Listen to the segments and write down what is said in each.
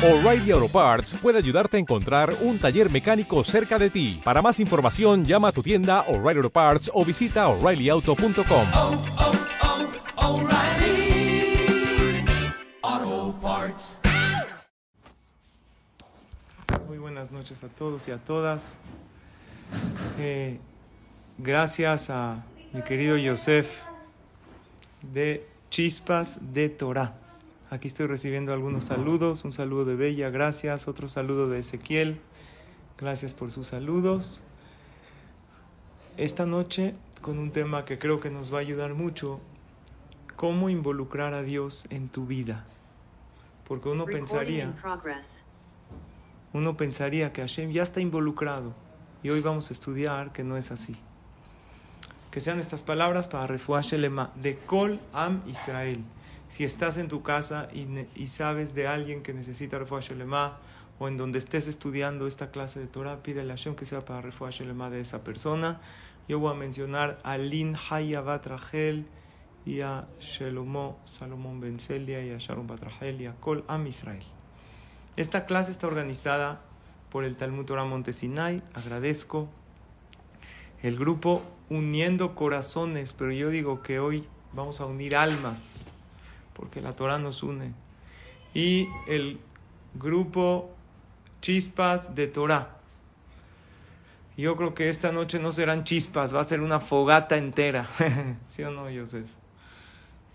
O'Reilly Auto Parts puede ayudarte a encontrar un taller mecánico cerca de ti. Para más información, llama a tu tienda O'Reilly Auto Parts o visita oreillyauto.com. oh, oh, Parts. Muy buenas noches a todos y a todas. Eh, gracias a mi querido Yosef de Chispas de Torah. Aquí estoy recibiendo algunos saludos. Un saludo de Bella, gracias. Otro saludo de Ezequiel. Gracias por sus saludos. Esta noche con un tema que creo que nos va a ayudar mucho. Cómo involucrar a Dios en tu vida. Porque uno pensaría... Uno pensaría que Hashem ya está involucrado y hoy vamos a estudiar que no es así. Que sean estas palabras para Refuah Shelema de Kol Am Israel. Si estás en tu casa y, sabes de alguien que necesita Refuah Shelema o en donde estés estudiando esta clase de Torah, pídele a Hashem que sea para Refuah Shelema de esa persona. Yo voy a mencionar a Lin Haya Bat Rachel y a Shelomo Salomón Ben Celia y a Sharon Bat Rachel y a Kol Am Israel. Esta clase está organizada por el Talmud Torah Montesinay. Agradezco el grupo Uniendo Corazones, pero yo digo que hoy vamos a unir almas, porque la Torah nos une. Y el grupo Chispas de Torah. Yo creo que esta noche no serán chispas, va a ser una fogata entera. ¿Sí o no, Joseph?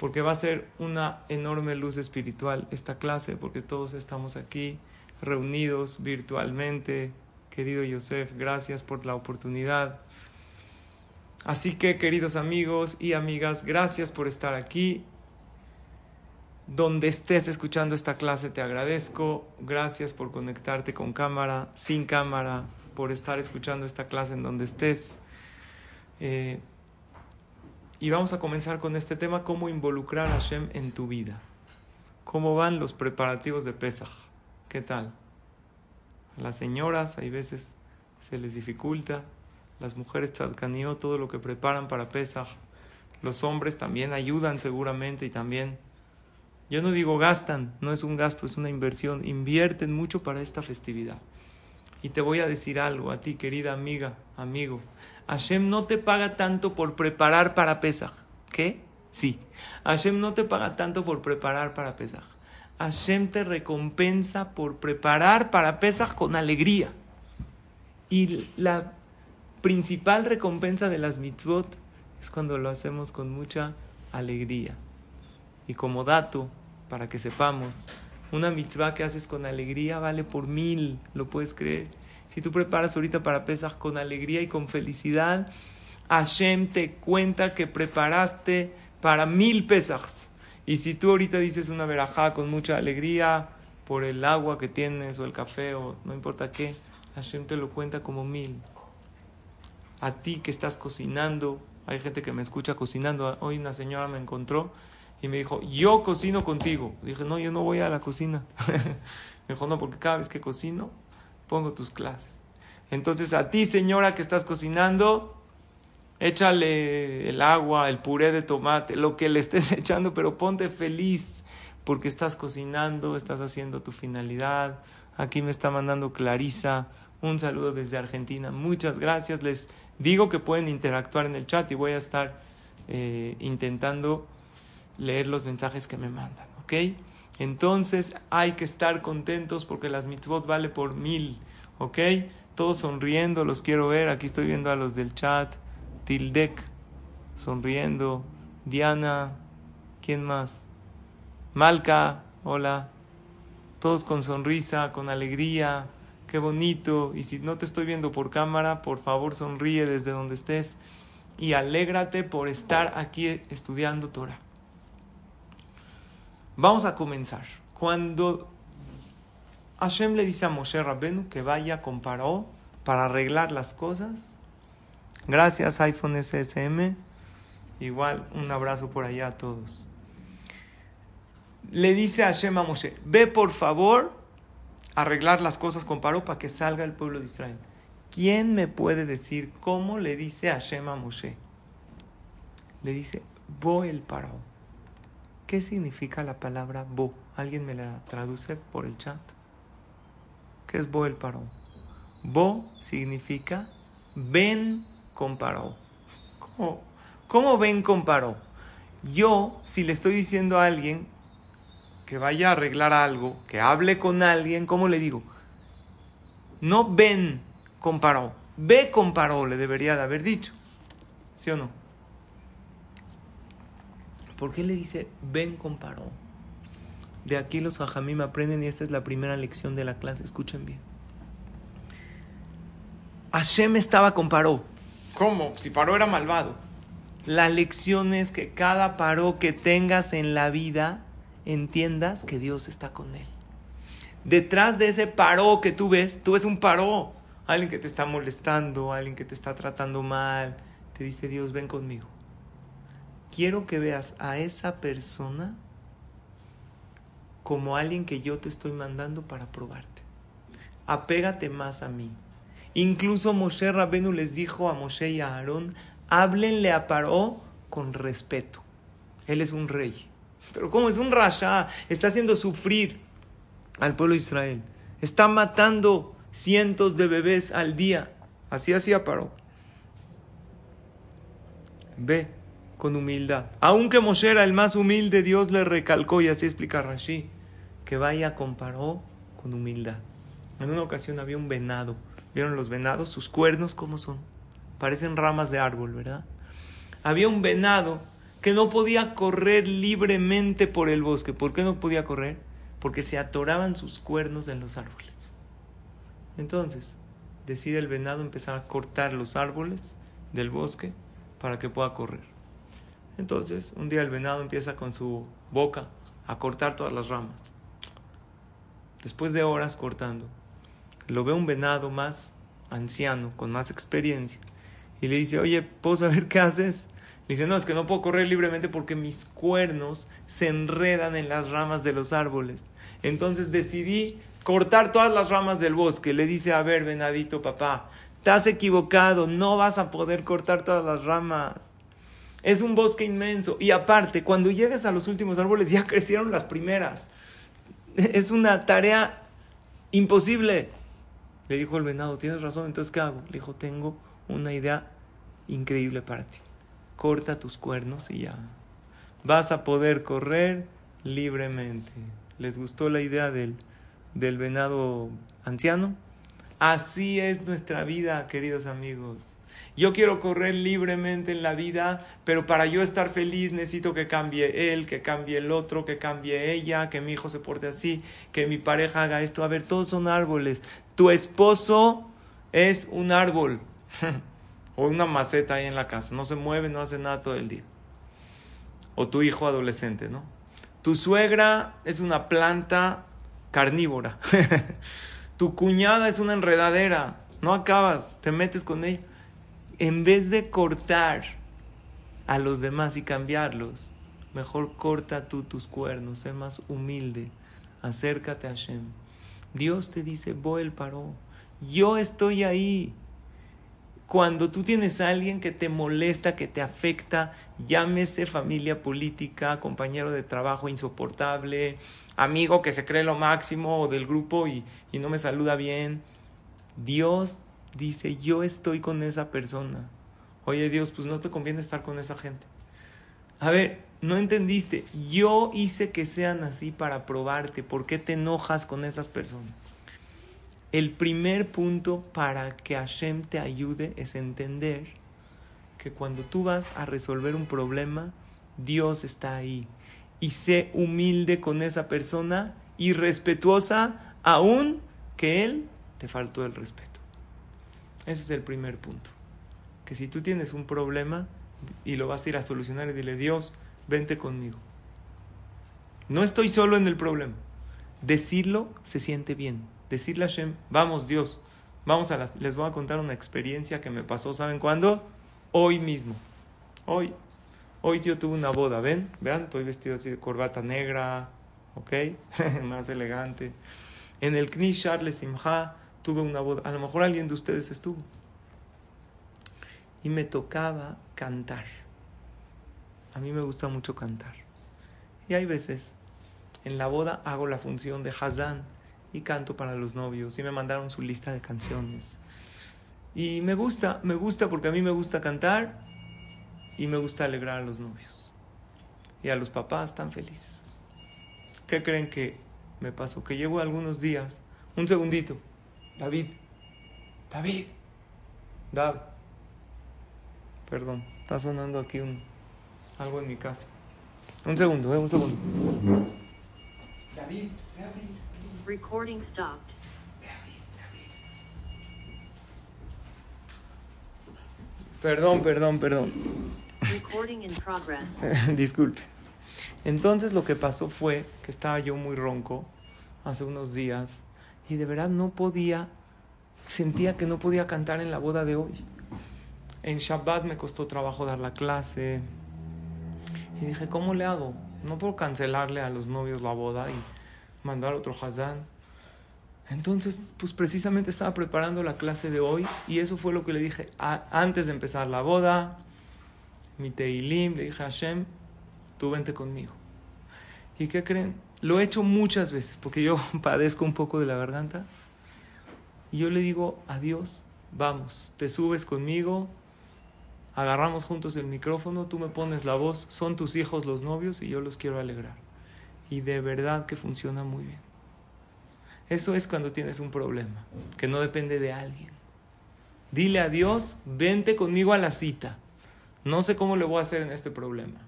porque va a ser una enorme luz espiritual esta clase, porque todos estamos aquí reunidos virtualmente. Querido Yosef, gracias por la oportunidad. Así que, queridos amigos y amigas, gracias por estar aquí. Donde estés escuchando esta clase, te agradezco. Gracias por conectarte con cámara, sin cámara, por estar escuchando esta clase en donde estés. Eh, y vamos a comenzar con este tema, cómo involucrar a Hashem en tu vida. ¿Cómo van los preparativos de Pesach? ¿Qué tal? A las señoras hay veces se les dificulta, las mujeres tzadkanío, todo lo que preparan para Pesach. Los hombres también ayudan seguramente y también, yo no digo gastan, no es un gasto, es una inversión, invierten mucho para esta festividad. Y te voy a decir algo a ti, querida amiga, amigo. Hashem no te paga tanto por preparar para Pesach. ¿Qué? Sí. Hashem no te paga tanto por preparar para Pesach. Hashem te recompensa por preparar para Pesach con alegría. Y la principal recompensa de las mitzvot es cuando lo hacemos con mucha alegría. Y como dato, para que sepamos, una mitzvah que haces con alegría vale por mil, ¿lo puedes creer? Si tú preparas ahorita para Pesach con alegría y con felicidad, Hashem te cuenta que preparaste para mil Pesachs. Y si tú ahorita dices una verajá con mucha alegría por el agua que tienes o el café o no importa qué, Hashem te lo cuenta como mil. A ti que estás cocinando, hay gente que me escucha cocinando. Hoy una señora me encontró y me dijo, yo cocino contigo. Dije, no, yo no voy a la cocina. me dijo, no, porque cada vez que cocino, pongo tus clases. Entonces a ti, señora, que estás cocinando, échale el agua, el puré de tomate, lo que le estés echando, pero ponte feliz porque estás cocinando, estás haciendo tu finalidad. Aquí me está mandando Clarisa un saludo desde Argentina. Muchas gracias. Les digo que pueden interactuar en el chat y voy a estar eh, intentando leer los mensajes que me mandan, ¿ok? Entonces hay que estar contentos porque las mitzvot vale por mil, ¿ok? Todos sonriendo, los quiero ver. Aquí estoy viendo a los del chat. Tildek, sonriendo. Diana, ¿quién más? Malca, hola. Todos con sonrisa, con alegría. Qué bonito. Y si no te estoy viendo por cámara, por favor sonríe desde donde estés. Y alégrate por estar aquí estudiando Torah. Vamos a comenzar. Cuando Hashem le dice a Moshe Rabbenu que vaya con Paró para arreglar las cosas. Gracias iPhone SSM. Igual un abrazo por allá a todos. Le dice Hashem a Moshe, ve por favor arreglar las cosas con Paró para que salga el pueblo de Israel. ¿Quién me puede decir cómo le dice Hashem a Moshe? Le dice, Bo el Paró. ¿Qué significa la palabra Bo? ¿Alguien me la traduce por el chat? ¿Qué es Bo el Paró? Bo significa ven con Paró. ¿Cómo, ¿Cómo ven con Paró? Yo, si le estoy diciendo a alguien que vaya a arreglar algo, que hable con alguien, ¿cómo le digo? No ven con Paró, ve con Paró, le debería de haber dicho. ¿Sí o no? ¿Por qué le dice ven con Paró? De aquí los hajamim aprenden y esta es la primera lección de la clase, escuchen bien. Hashem estaba con Paró. ¿Cómo? Si Paró era malvado. La lección es que cada Paró que tengas en la vida, entiendas que Dios está con él. Detrás de ese Paró que tú ves, tú ves un Paró. Alguien que te está molestando, alguien que te está tratando mal. Te dice Dios, ven conmigo. Quiero que veas a esa persona como alguien que yo te estoy mandando para probarte. Apégate más a mí. Incluso Moshe Rabenu les dijo a Moshe y a Aarón, háblenle a Paró con respeto. Él es un rey. Pero como es un rasha, está haciendo sufrir al pueblo de Israel. Está matando cientos de bebés al día. Así hacía Paró. Ve con humildad. Aunque Moshe era el más humilde, Dios le recalcó, y así explica Rashi, que vaya con Paró con humildad. En una ocasión había un venado. ¿Vieron los venados? Sus cuernos, ¿cómo son? Parecen ramas de árbol, ¿verdad? Había un venado que no podía correr libremente por el bosque. ¿Por qué no podía correr? Porque se atoraban sus cuernos en los árboles. Entonces, decide el venado empezar a cortar los árboles del bosque para que pueda correr. Entonces, un día el venado empieza con su boca a cortar todas las ramas. Después de horas cortando, lo ve un venado más anciano, con más experiencia, y le dice, oye, ¿puedo saber qué haces? Le dice, no, es que no puedo correr libremente porque mis cuernos se enredan en las ramas de los árboles. Entonces decidí cortar todas las ramas del bosque. Le dice, a ver, venadito papá, has equivocado, no vas a poder cortar todas las ramas. Es un bosque inmenso. Y aparte, cuando llegues a los últimos árboles ya crecieron las primeras. Es una tarea imposible. Le dijo el venado, tienes razón, entonces ¿qué hago? Le dijo, tengo una idea increíble para ti. Corta tus cuernos y ya. Vas a poder correr libremente. ¿Les gustó la idea del, del venado anciano? Así es nuestra vida, queridos amigos. Yo quiero correr libremente en la vida, pero para yo estar feliz necesito que cambie él, que cambie el otro, que cambie ella, que mi hijo se porte así, que mi pareja haga esto. A ver, todos son árboles. Tu esposo es un árbol o una maceta ahí en la casa. No se mueve, no hace nada todo el día. O tu hijo adolescente, ¿no? Tu suegra es una planta carnívora. tu cuñada es una enredadera. No acabas, te metes con ella en vez de cortar a los demás y cambiarlos, mejor corta tú tus cuernos, sé más humilde, acércate a Hashem. Dios te dice, el paró, yo estoy ahí. Cuando tú tienes a alguien que te molesta, que te afecta, llámese familia política, compañero de trabajo insoportable, amigo que se cree lo máximo del grupo y, y no me saluda bien. Dios dice, yo estoy con esa persona. Oye Dios, pues no te conviene estar con esa gente. A ver, no entendiste. Yo hice que sean así para probarte. ¿Por qué te enojas con esas personas? El primer punto para que Hashem te ayude es entender que cuando tú vas a resolver un problema, Dios está ahí. Y sé humilde con esa persona y respetuosa aún que Él te faltó el respeto. Ese es el primer punto. Que si tú tienes un problema y lo vas a ir a solucionar y dile, Dios, vente conmigo. No estoy solo en el problema. Decirlo se siente bien. Decirle a Hashem, vamos Dios, vamos a las... Les voy a contar una experiencia que me pasó, ¿saben cuándo? Hoy mismo. Hoy. Hoy yo tuve una boda, ¿ven? Vean, estoy vestido así de corbata negra, ¿ok? Más elegante. En el Kni Charles Simha tuve una boda, a lo mejor alguien de ustedes estuvo. Y me tocaba cantar. A mí me gusta mucho cantar. Y hay veces, en la boda hago la función de Hazán y canto para los novios y me mandaron su lista de canciones. Y me gusta, me gusta porque a mí me gusta cantar y me gusta alegrar a los novios. Y a los papás están felices. ¿Qué creen que me pasó? Que llevo algunos días. Un segundito. David. David. David. Perdón, está sonando aquí un, algo en mi casa. Un segundo, eh, un segundo. David, David. Recording stopped. Perdón, perdón, perdón. Recording in progress. Disculpe. Entonces lo que pasó fue que estaba yo muy ronco hace unos días y de verdad no podía, sentía que no podía cantar en la boda de hoy. En Shabbat me costó trabajo dar la clase y dije, ¿cómo le hago? No puedo cancelarle a los novios la boda y mandar otro Hazán. Entonces, pues precisamente estaba preparando la clase de hoy y eso fue lo que le dije antes de empezar la boda. Mi Teilim, le dije a Hashem, tú vente conmigo. ¿Y qué creen? Lo he hecho muchas veces porque yo padezco un poco de la garganta. Y yo le digo a Dios, vamos, te subes conmigo, agarramos juntos el micrófono, tú me pones la voz, son tus hijos los novios y yo los quiero alegrar. Y de verdad que funciona muy bien. Eso es cuando tienes un problema, que no depende de alguien. Dile a Dios, vente conmigo a la cita. No sé cómo le voy a hacer en este problema.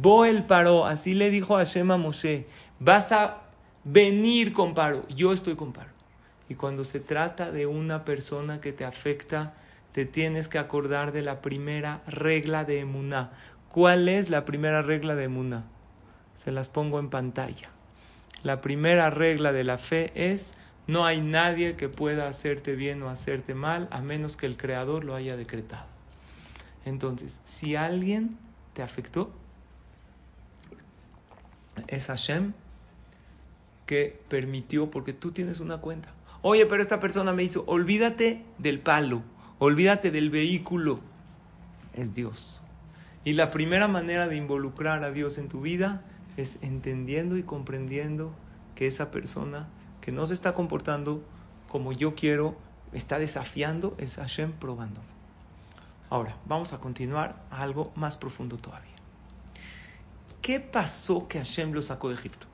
Boel paró, así le dijo a Moshe, vas a venir con paro. Yo estoy con paro. Y cuando se trata de una persona que te afecta, te tienes que acordar de la primera regla de Emuná. ¿Cuál es la primera regla de Emuná? Se las pongo en pantalla. La primera regla de la fe es no hay nadie que pueda hacerte bien o hacerte mal a menos que el Creador lo haya decretado. Entonces, si alguien te afectó, es Hashem que permitió, porque tú tienes una cuenta. Oye, pero esta persona me hizo, olvídate del palo, olvídate del vehículo. Es Dios. Y la primera manera de involucrar a Dios en tu vida es entendiendo y comprendiendo que esa persona que no se está comportando como yo quiero, está desafiando, es Hashem probando. Ahora, vamos a continuar a algo más profundo todavía. ¿Qué pasó que Hashem lo sacó de Egipto?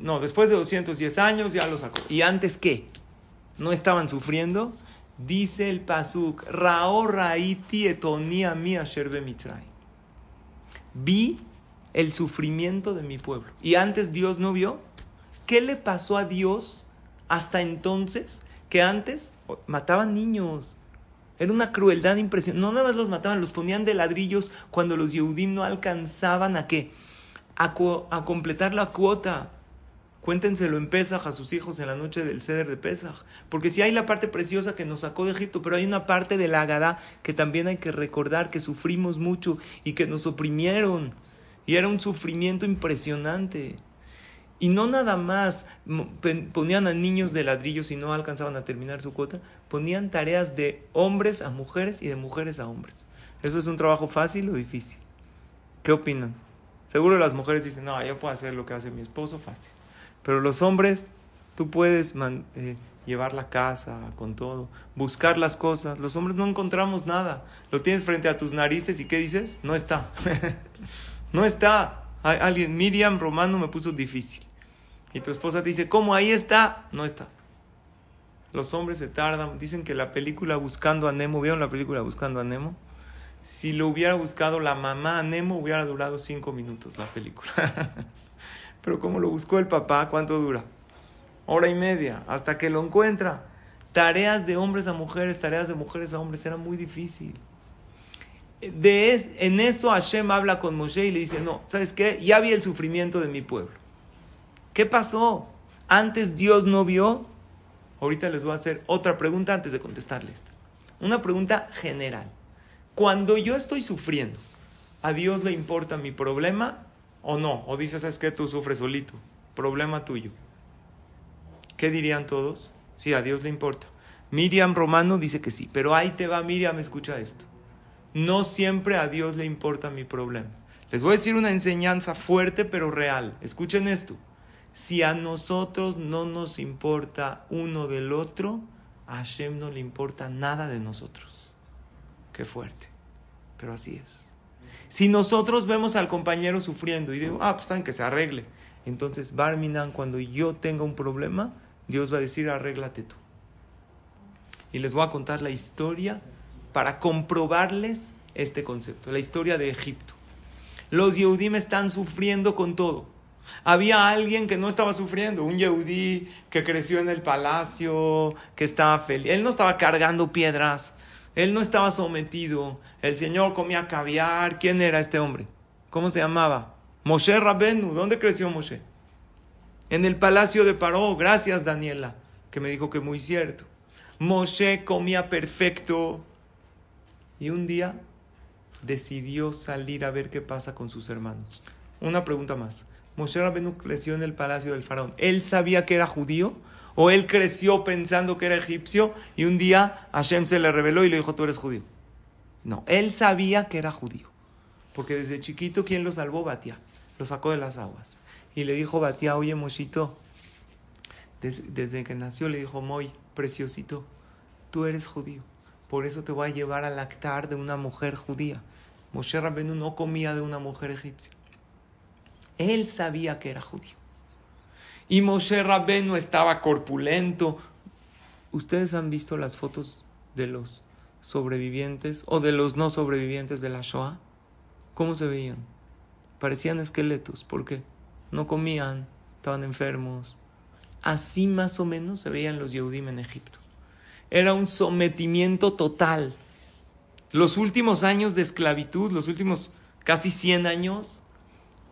No, después de 210 años ya lo sacó. ¿Y antes qué? ¿No estaban sufriendo? Dice el Pasuk, Rao Raiti etonia mi asher bemitzray. Vi el sufrimiento de mi pueblo. ¿Y antes Dios no vio? ¿Qué le pasó a Dios hasta entonces? Que antes mataban niños. Era una crueldad impresionante. No nada más los mataban, los ponían de ladrillos cuando los Yehudim no alcanzaban a qué? A completar la cuota. Cuéntenselo en Pesaj a sus hijos en la noche del ceder de Pesaj. Porque si hay la parte preciosa que nos sacó de Egipto, pero hay una parte de la Agadá que también hay que recordar que sufrimos mucho y que nos oprimieron. Y era un sufrimiento impresionante. Y no nada más ponían a niños de ladrillos y no alcanzaban a terminar su cuota, ponían tareas de hombres a mujeres y de mujeres a hombres. ¿Eso es un trabajo fácil o difícil? ¿Qué opinan? Seguro las mujeres dicen, no, yo puedo hacer lo que hace mi esposo fácil. Pero los hombres, tú puedes man- eh, llevar la casa con todo, buscar las cosas. Los hombres no encontramos nada. Lo tienes frente a tus narices y ¿qué dices? No está. no está. Hay alguien, Miriam Romano me puso difícil. Y tu esposa te dice, ¿cómo ahí está? No está. Los hombres se tardan. Dicen que la película Buscando a Nemo, ¿vieron la película Buscando a Nemo? Si lo hubiera buscado la mamá a Nemo, hubiera durado cinco minutos la película. Pero como lo buscó el papá, ¿cuánto dura? Hora y media, hasta que lo encuentra. Tareas de hombres a mujeres, tareas de mujeres a hombres, era muy difícil. De es- en eso Hashem habla con Moshe y le dice, no, ¿sabes qué? Ya vi el sufrimiento de mi pueblo. ¿Qué pasó? Antes Dios no vio. Ahorita les voy a hacer otra pregunta antes de contestarle esta. Una pregunta general. Cuando yo estoy sufriendo, ¿a Dios le importa mi problema o no? O dices, ¿sabes qué? Tú sufres solito. Problema tuyo. ¿Qué dirían todos? Sí, a Dios le importa. Miriam Romano dice que sí, pero ahí te va Miriam, escucha esto. No siempre a Dios le importa mi problema. Les voy a decir una enseñanza fuerte pero real. Escuchen esto. Si a nosotros no nos importa uno del otro, a Hashem no le importa nada de nosotros. Qué fuerte. Pero así es. Si nosotros vemos al compañero sufriendo y digo, ah, pues está en que se arregle. Entonces, Barminan, cuando yo tenga un problema, Dios va a decir, arréglate tú. Y les voy a contar la historia para comprobarles este concepto, la historia de Egipto. Los Yehudim están sufriendo con todo. Había alguien que no estaba sufriendo, un Yehudí que creció en el palacio, que estaba feliz. Él no estaba cargando piedras, él no estaba sometido. El Señor comía caviar. ¿Quién era este hombre? ¿Cómo se llamaba? Moshe Rabenu. ¿Dónde creció Moshe? En el palacio de Paró. Gracias, Daniela, que me dijo que muy cierto. Moshe comía perfecto. Y un día decidió salir a ver qué pasa con sus hermanos. Una pregunta más. Moshe Rabenu creció en el palacio del faraón. ¿Él sabía que era judío? ¿O él creció pensando que era egipcio y un día Hashem se le reveló y le dijo, tú eres judío? No, él sabía que era judío. Porque desde chiquito, ¿quién lo salvó? Batia. Lo sacó de las aguas. Y le dijo Batia, oye, Moshito, desde, desde que nació le dijo, Moy, preciosito, tú eres judío. Por eso te voy a llevar al lactar de una mujer judía. Moshe Rabenu no comía de una mujer egipcia. Él sabía que era judío. Y Moshe Rabenu estaba corpulento. ¿Ustedes han visto las fotos de los sobrevivientes o de los no sobrevivientes de la Shoah? ¿Cómo se veían? Parecían esqueletos. ¿Por qué? No comían, estaban enfermos. Así más o menos se veían los Yehudim en Egipto. Era un sometimiento total. Los últimos años de esclavitud, los últimos casi 100 años,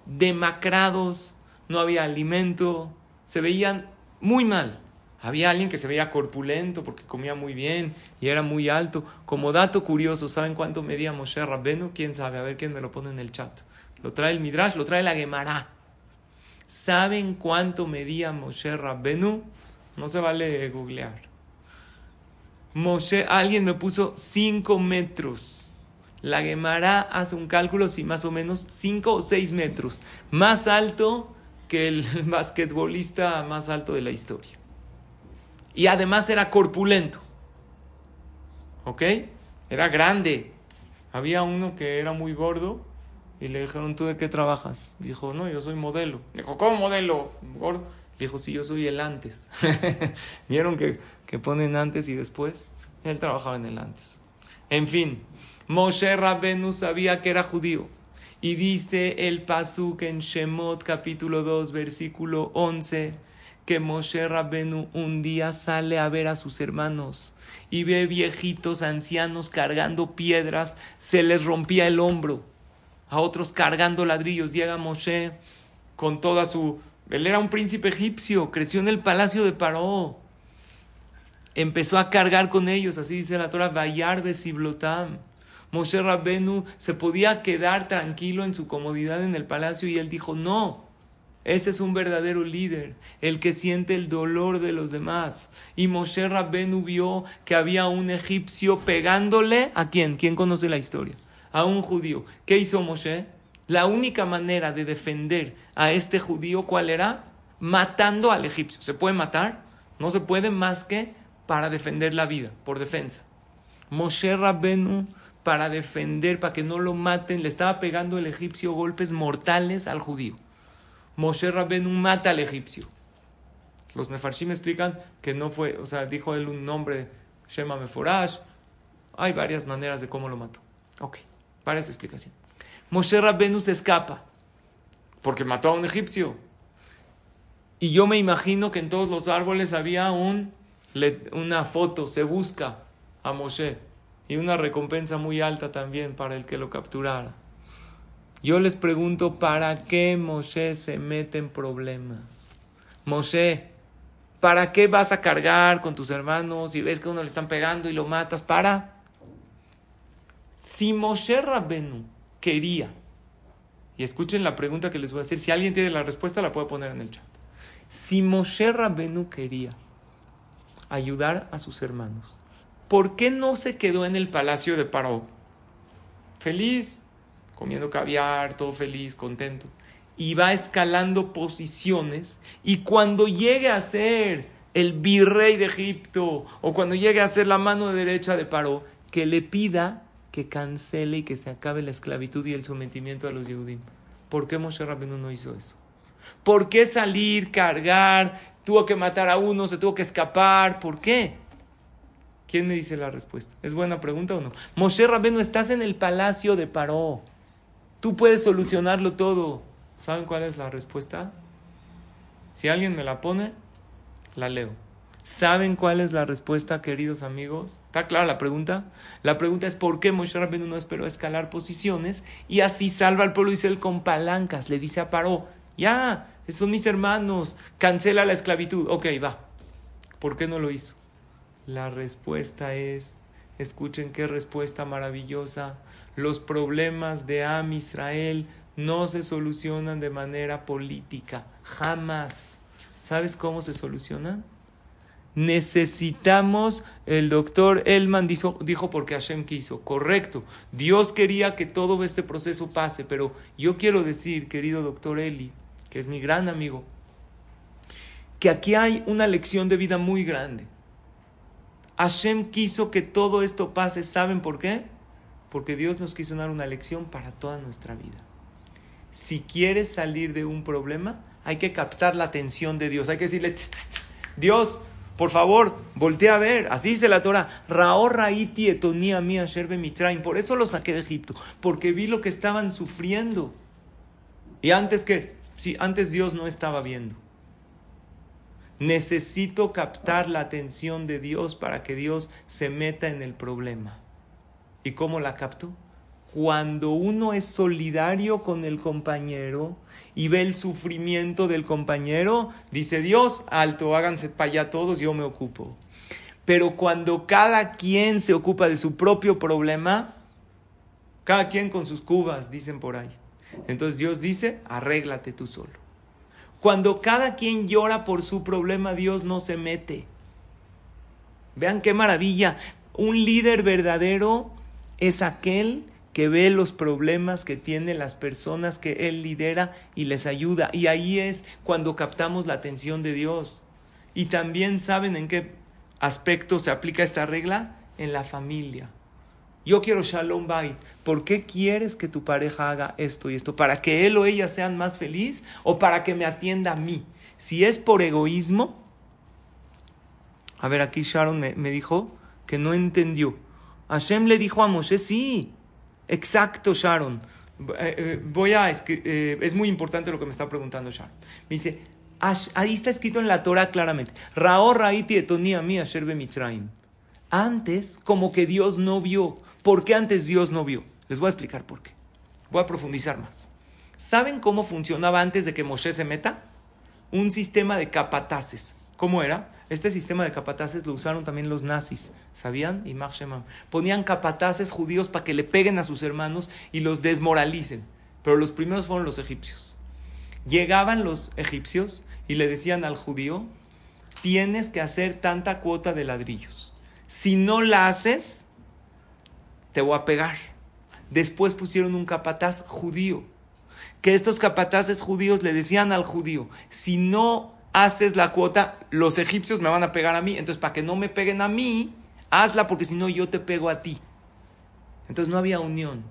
demacrados, no había alimento, se veían muy mal. Había alguien que se veía corpulento porque comía muy bien y era muy alto. Como dato curioso, ¿saben cuánto medía Moshe Rabbenu? ¿Quién sabe? A ver quién me lo pone en el chat. Lo trae el Midrash, lo trae la Gemara. ¿Saben cuánto medía Moshe Rabbenu? No se vale googlear. Moshe, alguien me puso 5 metros. La Gemara hace un cálculo, si más o menos 5 o 6 metros. Más alto que el basquetbolista más alto de la historia. Y además era corpulento. ¿Ok? Era grande. Había uno que era muy gordo y le dijeron, ¿tú de qué trabajas? Dijo, no, yo soy modelo. Dijo, ¿cómo modelo? Gordo. Dijo, sí, yo soy el antes. ¿Vieron que, que ponen antes y después? Él trabajaba en el antes. En fin, Moshe Rabbenu sabía que era judío. Y dice el Pasuk en Shemot capítulo 2 versículo 11 que Moshe Rabbenu un día sale a ver a sus hermanos y ve viejitos ancianos cargando piedras, se les rompía el hombro, a otros cargando ladrillos. Llega Moshe con toda su... Él era un príncipe egipcio, creció en el palacio de Paró. Empezó a cargar con ellos, así dice la Torah, Bayar Besiblotam. Moshe Rabbenu se podía quedar tranquilo en su comodidad en el palacio y él dijo, no, ese es un verdadero líder, el que siente el dolor de los demás. Y Moshe Rabbenu vio que había un egipcio pegándole a quién, ¿quién conoce la historia? A un judío. ¿Qué hizo Moshe? La única manera de defender a este judío, ¿cuál era? Matando al egipcio. ¿Se puede matar? No se puede más que para defender la vida, por defensa. Moshe Rabbenu para defender, para que no lo maten, le estaba pegando el egipcio golpes mortales al judío. Moshe Rabbenu mata al egipcio. Los mefarshim explican que no fue, o sea, dijo él un nombre, Shema Meforash. Hay varias maneras de cómo lo mató. Ok, varias explicaciones. Moshe Rabbenu se escapa porque mató a un egipcio. Y yo me imagino que en todos los árboles había un, una foto, se busca a Moshe y una recompensa muy alta también para el que lo capturara. Yo les pregunto, ¿para qué Moshe se mete en problemas? Moshe, ¿para qué vas a cargar con tus hermanos y ves que uno le están pegando y lo matas? ¿Para? Si Moshe Rabbenu quería, y escuchen la pregunta que les voy a hacer, si alguien tiene la respuesta la puede poner en el chat. Si Moshe Rabbenu quería ayudar a sus hermanos, ¿por qué no se quedó en el palacio de Paró? Feliz, comiendo caviar, todo feliz, contento. y va escalando posiciones y cuando llegue a ser el virrey de Egipto o cuando llegue a ser la mano derecha de Paró, que le pida que cancele y que se acabe la esclavitud y el sometimiento a los Yehudim. ¿Por qué Moshe Rabbeinu no hizo eso? ¿Por qué salir, cargar? Tuvo que matar a uno, se tuvo que escapar. ¿Por qué? ¿Quién me dice la respuesta? ¿Es buena pregunta o no? Moshe Rabbeinu, estás en el palacio de Paró. Tú puedes solucionarlo todo. ¿Saben cuál es la respuesta? Si alguien me la pone, la leo. ¿Saben cuál es la respuesta, queridos amigos? ¿Está clara la pregunta? La pregunta es ¿por qué Moshe Rabbeinu no esperó escalar posiciones y así salva al pueblo Israel con palancas? Le dice a Paró, ya, son mis hermanos, cancela la esclavitud. Ok, va. ¿Por qué no lo hizo? La respuesta es, escuchen qué respuesta maravillosa. Los problemas de Am Israel no se solucionan de manera política, jamás. ¿Sabes cómo se solucionan? Necesitamos, el doctor Elman dijo, dijo porque Hashem quiso, correcto. Dios quería que todo este proceso pase, pero yo quiero decir, querido doctor Eli, que es mi gran amigo, que aquí hay una lección de vida muy grande. Hashem quiso que todo esto pase, ¿saben por qué? Porque Dios nos quiso dar una lección para toda nuestra vida. Si quieres salir de un problema, hay que captar la atención de Dios. Hay que decirle, "Tss, tss, tss, Dios, por favor, voltea a ver. Así dice la Torah. Raiti etonía mía sherbe mitraim. Por eso lo saqué de Egipto. Porque vi lo que estaban sufriendo. Y antes que, sí, antes Dios no estaba viendo. Necesito captar la atención de Dios para que Dios se meta en el problema. ¿Y cómo la capto? Cuando uno es solidario con el compañero y ve el sufrimiento del compañero, dice Dios, alto, háganse para allá todos, yo me ocupo. Pero cuando cada quien se ocupa de su propio problema, cada quien con sus cubas, dicen por ahí. Entonces Dios dice, arréglate tú solo. Cuando cada quien llora por su problema, Dios no se mete. Vean qué maravilla. Un líder verdadero es aquel que ve los problemas que tienen las personas que él lidera y les ayuda. Y ahí es cuando captamos la atención de Dios. Y también saben en qué aspecto se aplica esta regla? En la familia. Yo quiero Shalom Bait. ¿Por qué quieres que tu pareja haga esto y esto? ¿Para que él o ella sean más feliz o para que me atienda a mí? Si es por egoísmo, a ver, aquí Sharon me, me dijo que no entendió. Hashem le dijo a Moshe, sí, exacto Sharon. Eh, eh, voy a, escri- eh, es muy importante lo que me está preguntando Sharon. Me dice, "Ash- ahí está escrito en la Torah claramente, Rao Raiti etonia mi asher Mitzrayim. Antes, como que Dios no vio. ¿Por qué antes Dios no vio? Les voy a explicar por qué. Voy a profundizar más. ¿Saben cómo funcionaba antes de que Moshe se meta? Un sistema de capataces. ¿Cómo era? Este sistema de capataces lo usaron también los nazis, ¿sabían? Y Shemam. Ponían capataces judíos para que le peguen a sus hermanos y los desmoralicen. Pero los primeros fueron los egipcios. Llegaban los egipcios y le decían al judío, tienes que hacer tanta cuota de ladrillos. Si no la haces, te voy a pegar. Después pusieron un capataz judío, que estos capataces judíos le decían al judío, si no haces la cuota, los egipcios me van a pegar a mí, entonces para que no me peguen a mí, hazla porque si no yo te pego a ti. Entonces no había unión.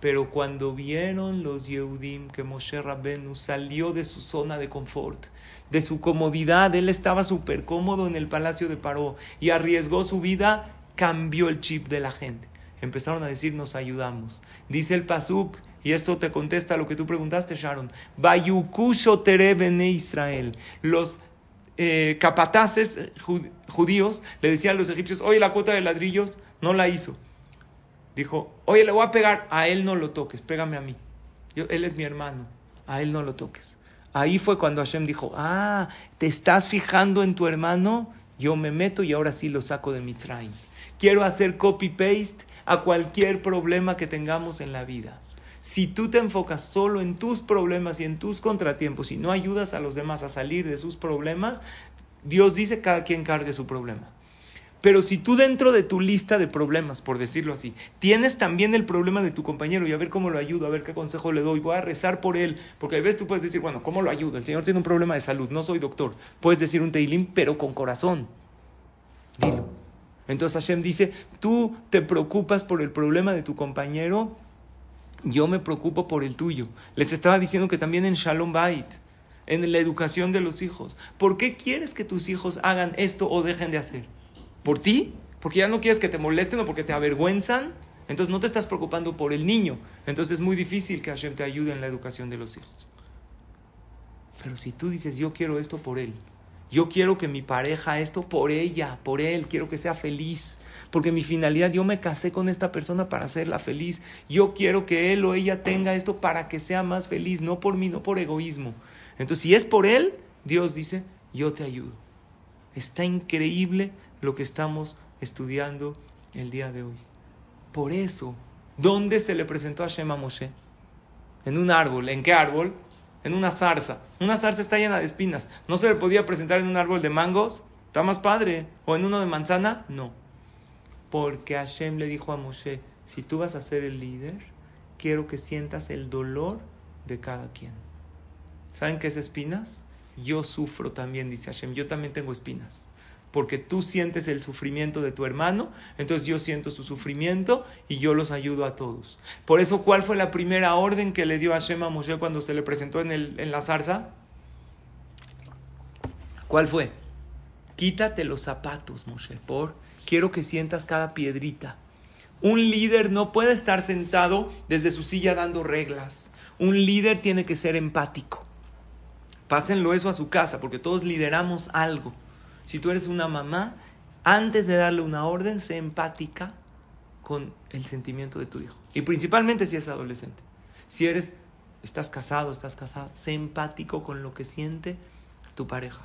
Pero cuando vieron los Yehudim que Moshe Rabbenu salió de su zona de confort, de su comodidad, él estaba súper cómodo en el palacio de Paró y arriesgó su vida, cambió el chip de la gente. Empezaron a decir, nos ayudamos. Dice el Pasuk, y esto te contesta lo que tú preguntaste, Sharon. Bayukusho tere bene Israel. Los eh, capataces ju- judíos le decían a los egipcios, oye, la cuota de ladrillos no la hizo. Dijo, oye, le voy a pegar, a él no lo toques, pégame a mí. Él es mi hermano, a él no lo toques. Ahí fue cuando Hashem dijo, ah, ¿te estás fijando en tu hermano? Yo me meto y ahora sí lo saco de mi train. Quiero hacer copy-paste a cualquier problema que tengamos en la vida. Si tú te enfocas solo en tus problemas y en tus contratiempos y no ayudas a los demás a salir de sus problemas, Dios dice cada quien cargue su problema. Pero si tú dentro de tu lista de problemas, por decirlo así, tienes también el problema de tu compañero y a ver cómo lo ayudo, a ver qué consejo le doy, voy a rezar por él, porque a veces tú puedes decir, bueno, ¿cómo lo ayudo? El Señor tiene un problema de salud, no soy doctor. Puedes decir un teilim, pero con corazón. Dilo. Entonces Hashem dice, tú te preocupas por el problema de tu compañero, yo me preocupo por el tuyo. Les estaba diciendo que también en Shalom Bait, en la educación de los hijos, ¿por qué quieres que tus hijos hagan esto o dejen de hacer? ¿Por ti? Porque ya no quieres que te molesten o porque te avergüenzan. Entonces no te estás preocupando por el niño. Entonces es muy difícil que Hashem te ayude en la educación de los hijos. Pero si tú dices, yo quiero esto por él, yo quiero que mi pareja esto por ella, por él, quiero que sea feliz, porque mi finalidad, yo me casé con esta persona para hacerla feliz, yo quiero que él o ella tenga esto para que sea más feliz, no por mí, no por egoísmo. Entonces, si es por él, Dios dice, yo te ayudo. Está increíble lo que estamos estudiando el día de hoy. Por eso, ¿dónde se le presentó a Shema Moshe? En un árbol. ¿En qué árbol? En una zarza. Una zarza está llena de espinas. ¿No se le podía presentar en un árbol de mangos? Está más padre. ¿O en uno de manzana? No. Porque Hashem le dijo a Moshe, si tú vas a ser el líder, quiero que sientas el dolor de cada quien. ¿Saben qué es espinas? Yo sufro también, dice Hashem. Yo también tengo espinas porque tú sientes el sufrimiento de tu hermano, entonces yo siento su sufrimiento y yo los ayudo a todos. Por eso, ¿cuál fue la primera orden que le dio Hashem a Moshe cuando se le presentó en, el, en la zarza? ¿Cuál fue? Quítate los zapatos, Moshe, por quiero que sientas cada piedrita. Un líder no puede estar sentado desde su silla dando reglas. Un líder tiene que ser empático. Pásenlo eso a su casa, porque todos lideramos algo. Si tú eres una mamá, antes de darle una orden, sé empática con el sentimiento de tu hijo. Y principalmente si es adolescente. Si eres, estás casado, estás casada, sé empático con lo que siente tu pareja.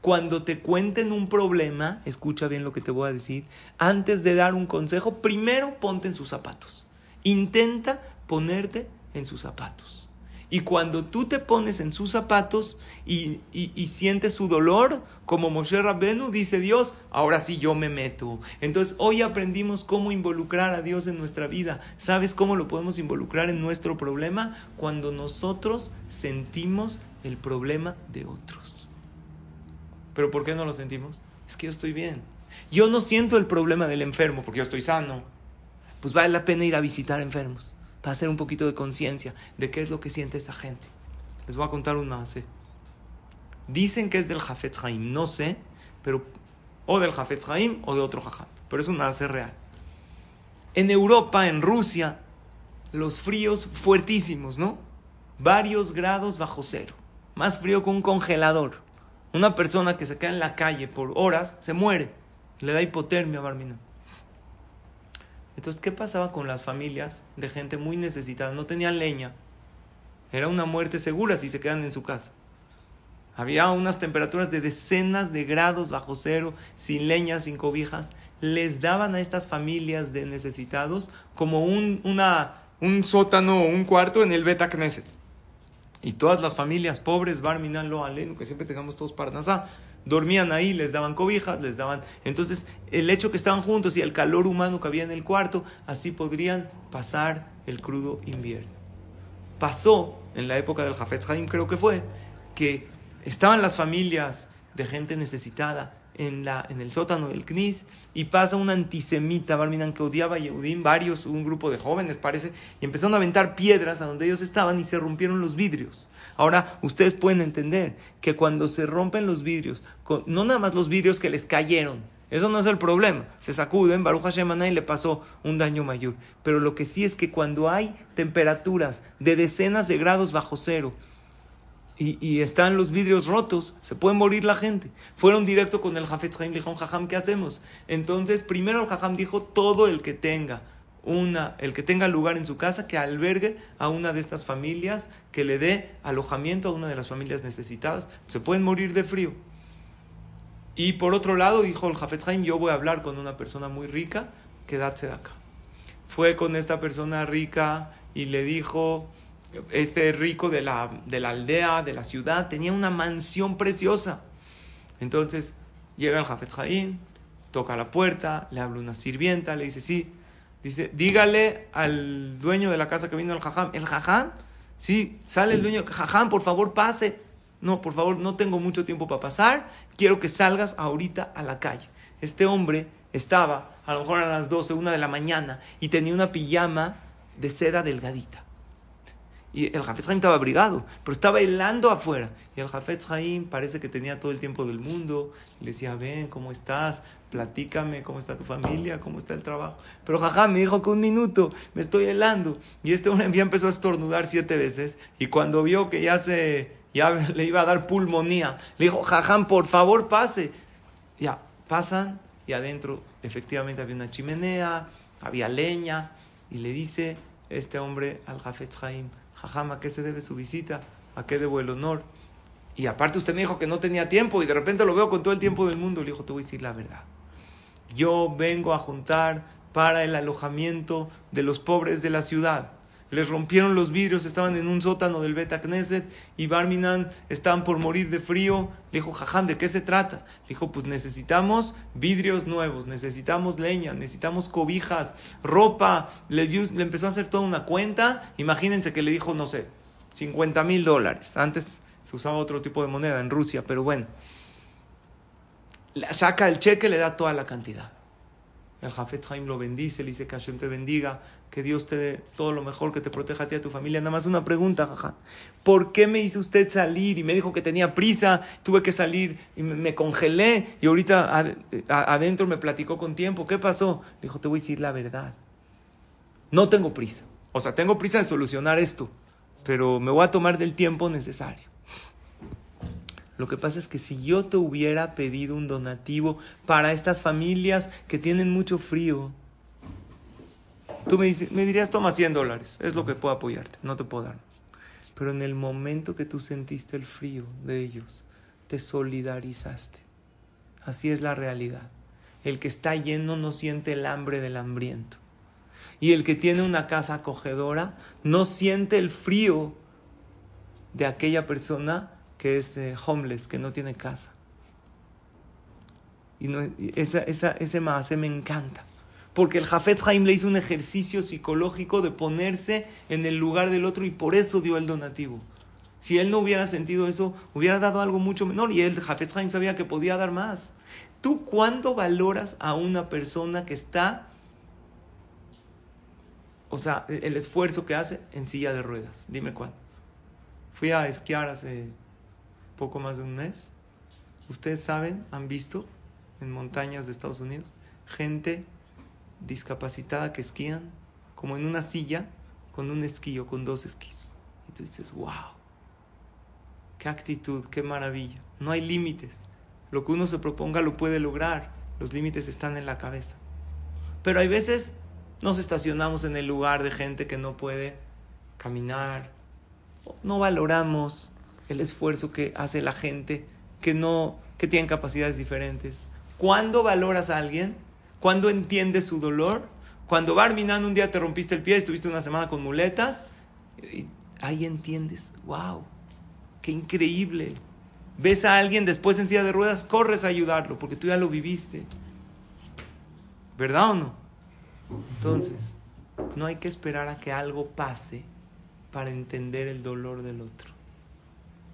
Cuando te cuenten un problema, escucha bien lo que te voy a decir, antes de dar un consejo, primero ponte en sus zapatos. Intenta ponerte en sus zapatos. Y cuando tú te pones en sus zapatos y, sientes su dolor, como Moshe Rabbenu, dice Dios, ahora sí yo me meto. Entonces hoy aprendimos cómo involucrar a Dios en nuestra vida. ¿Sabes cómo lo podemos involucrar en nuestro problema? Cuando nosotros sentimos el problema de otros. ¿Pero por qué no lo sentimos? Es que yo estoy bien. Yo no siento el problema del enfermo porque yo estoy sano. Pues vale la pena ir a visitar enfermos para hacer un poquito de conciencia de qué es lo que siente esa gente. Les voy a contar un más. Dicen que es del Jafetz Haim, no sé, pero o del Jafetz Haim o de otro jajam, pero es un más real. En Europa, en Rusia, los fríos fuertísimos, ¿no? Varios grados bajo cero, más frío que un congelador. Una persona que se queda en la calle por horas se muere, le da hipotermia, Barmina. Entonces, ¿qué pasaba con las familias de gente muy necesitada? No tenían leña. Era una muerte segura si se quedan en su casa. Había unas temperaturas de decenas de grados bajo cero, sin leña, sin cobijas. Les daban a estas familias de necesitados como un, un sótano o un cuarto en el Beta Knesset. Y todas las familias pobres, Barminan, Lo Alenu, que siempre tengamos todos Parnasá, dormían ahí, les daban cobijas, les daban... Entonces, el hecho que estaban juntos y el calor humano que había en el cuarto, así podrían pasar el crudo invierno. Pasó, en la época del Jafetz Haim creo que fue, que estaban las familias de gente necesitada en, la, en el sótano del Knis y pasa un antisemita, Barminan, que odiaba a Yehudim, varios, un grupo de jóvenes parece, y empezaron a aventar piedras a donde ellos estaban y se rompieron los vidrios. Ahora, ustedes pueden entender que cuando se rompen los vidrios, no nada más los vidrios que les cayeron, eso no es el problema. Se sacuden, Baruch Hashem y le pasó un daño mayor. Pero lo que sí es que cuando hay temperaturas de decenas de grados bajo cero y, están los vidrios rotos, se puede morir la gente. Fueron directo con el Jafet Haim, le dijeron, Jajam, ¿qué hacemos? Entonces, primero el Jajam dijo, todo el que tenga una, el que tenga lugar en su casa, que albergue a una de estas familias, que le dé alojamiento a una de las familias necesitadas. Se pueden morir de frío. Y por otro lado, dijo el Jafet Haim, yo voy a hablar con una persona muy rica, quédate de acá. Fue con esta persona rica y le dijo, este rico de la, de la aldea, de la ciudad, tenía una mansión preciosa. Entonces llega el Jafet Haim, toca la puerta, le habla una sirvienta, le dice, sí, dice, dígale al dueño de la casa que vino al jajam, ¿el jajam? Sí, sale el dueño, jajam, por favor pase. No, por favor, no tengo mucho tiempo para pasar, quiero que salgas ahorita a la calle. Este hombre estaba, a lo mejor a las 12, una de la mañana, y tenía una pijama de seda delgadita. Y el Jafet Haim estaba abrigado, pero estaba helando afuera. Y el Jafet Haim parece que tenía todo el tiempo del mundo. Y le decía, ven, ¿cómo estás? Platícame, ¿cómo está tu familia? ¿Cómo está el trabajo? Pero Jajam me dijo que un minuto, me estoy helando. Y este hombre ya empezó a estornudar siete veces. Y cuando vio que ya se, ya le iba a dar pulmonía, le dijo, Jajam, por favor, pase. Ya, pasan y adentro efectivamente había una chimenea, había leña. Y le dice este hombre al Jafet Haim, Jajam, ¿a qué se debe su visita? ¿A qué debo el honor? Y aparte usted me dijo que no tenía tiempo y de repente lo veo con todo el tiempo del mundo. Le dijo, te voy a decir la verdad. Yo vengo a juntar para el alojamiento de los pobres de la ciudad. Les rompieron los vidrios, estaban en un sótano del Beta Knesset y Barminan estaban por morir de frío. Le dijo, Jajam, ¿de qué se trata? Le dijo, pues necesitamos vidrios nuevos, necesitamos leña, necesitamos cobijas, ropa. Le, dio- le empezó a hacer toda una cuenta. Imagínense que le dijo, no sé, 50 mil dólares. Antes se usaba otro tipo de moneda en Rusia, pero bueno. Saca el cheque, le da toda la cantidad. El Jafet Haim lo bendice, le dice que Hashem te bendiga, que Dios te dé todo lo mejor, que te proteja a ti y a tu familia. Nada más una pregunta, jaja. ¿Por qué me hizo usted salir? Y me dijo que tenía prisa, tuve que salir y me, congelé y ahorita a- adentro me platicó con tiempo. ¿Qué pasó? Le dijo, te voy a decir la verdad. No tengo prisa. O sea, tengo prisa de solucionar esto, pero me voy a tomar del tiempo necesario. Lo que pasa es que si yo te hubiera pedido un donativo para estas familias que tienen mucho frío, tú me, dirías, toma 100 dólares, es lo que puedo apoyarte, no te puedo dar más. Pero en el momento que tú sentiste el frío de ellos, te solidarizaste. Así es la realidad. El que está lleno no siente el hambre del hambriento. Y el que tiene una casa acogedora no siente el frío de aquella persona que es eh, homeless, que no tiene casa. Y no, esa, esa, ese maase me encanta. Porque el Jafet Haim le hizo un ejercicio psicológico de ponerse en el lugar del otro y por eso dio el donativo. Si él no hubiera sentido eso, hubiera dado algo mucho menor y el Jafet Haim sabía que podía dar más. ¿Tú cuándo valoras a una persona que está, o sea, el esfuerzo que hace en silla de ruedas? Dime cuándo. Fui a esquiar hace poco más de un mes. Ustedes saben, han visto en montañas de Estados Unidos gente discapacitada que esquían como en una silla con un esquí o con dos esquís. Y tú dices, wow, qué actitud, qué maravilla. No hay límites. Lo que uno se proponga lo puede lograr. Los límites están en la cabeza. Pero hay veces nos estacionamos en el lugar de gente que no puede caminar. No valoramos el esfuerzo que hace la gente que no que tienen capacidades diferentes. ¿Cuándo valoras a alguien? ¿Cuándo entiendes su dolor? Cuando Barminan un día te rompiste el pie, estuviste una semana con muletas, ahí entiendes, wow, qué increíble. Ves a alguien después en silla de ruedas, corres a ayudarlo, porque tú ya lo viviste. ¿Verdad o no? Entonces, no hay que esperar a que algo pase para entender el dolor del otro.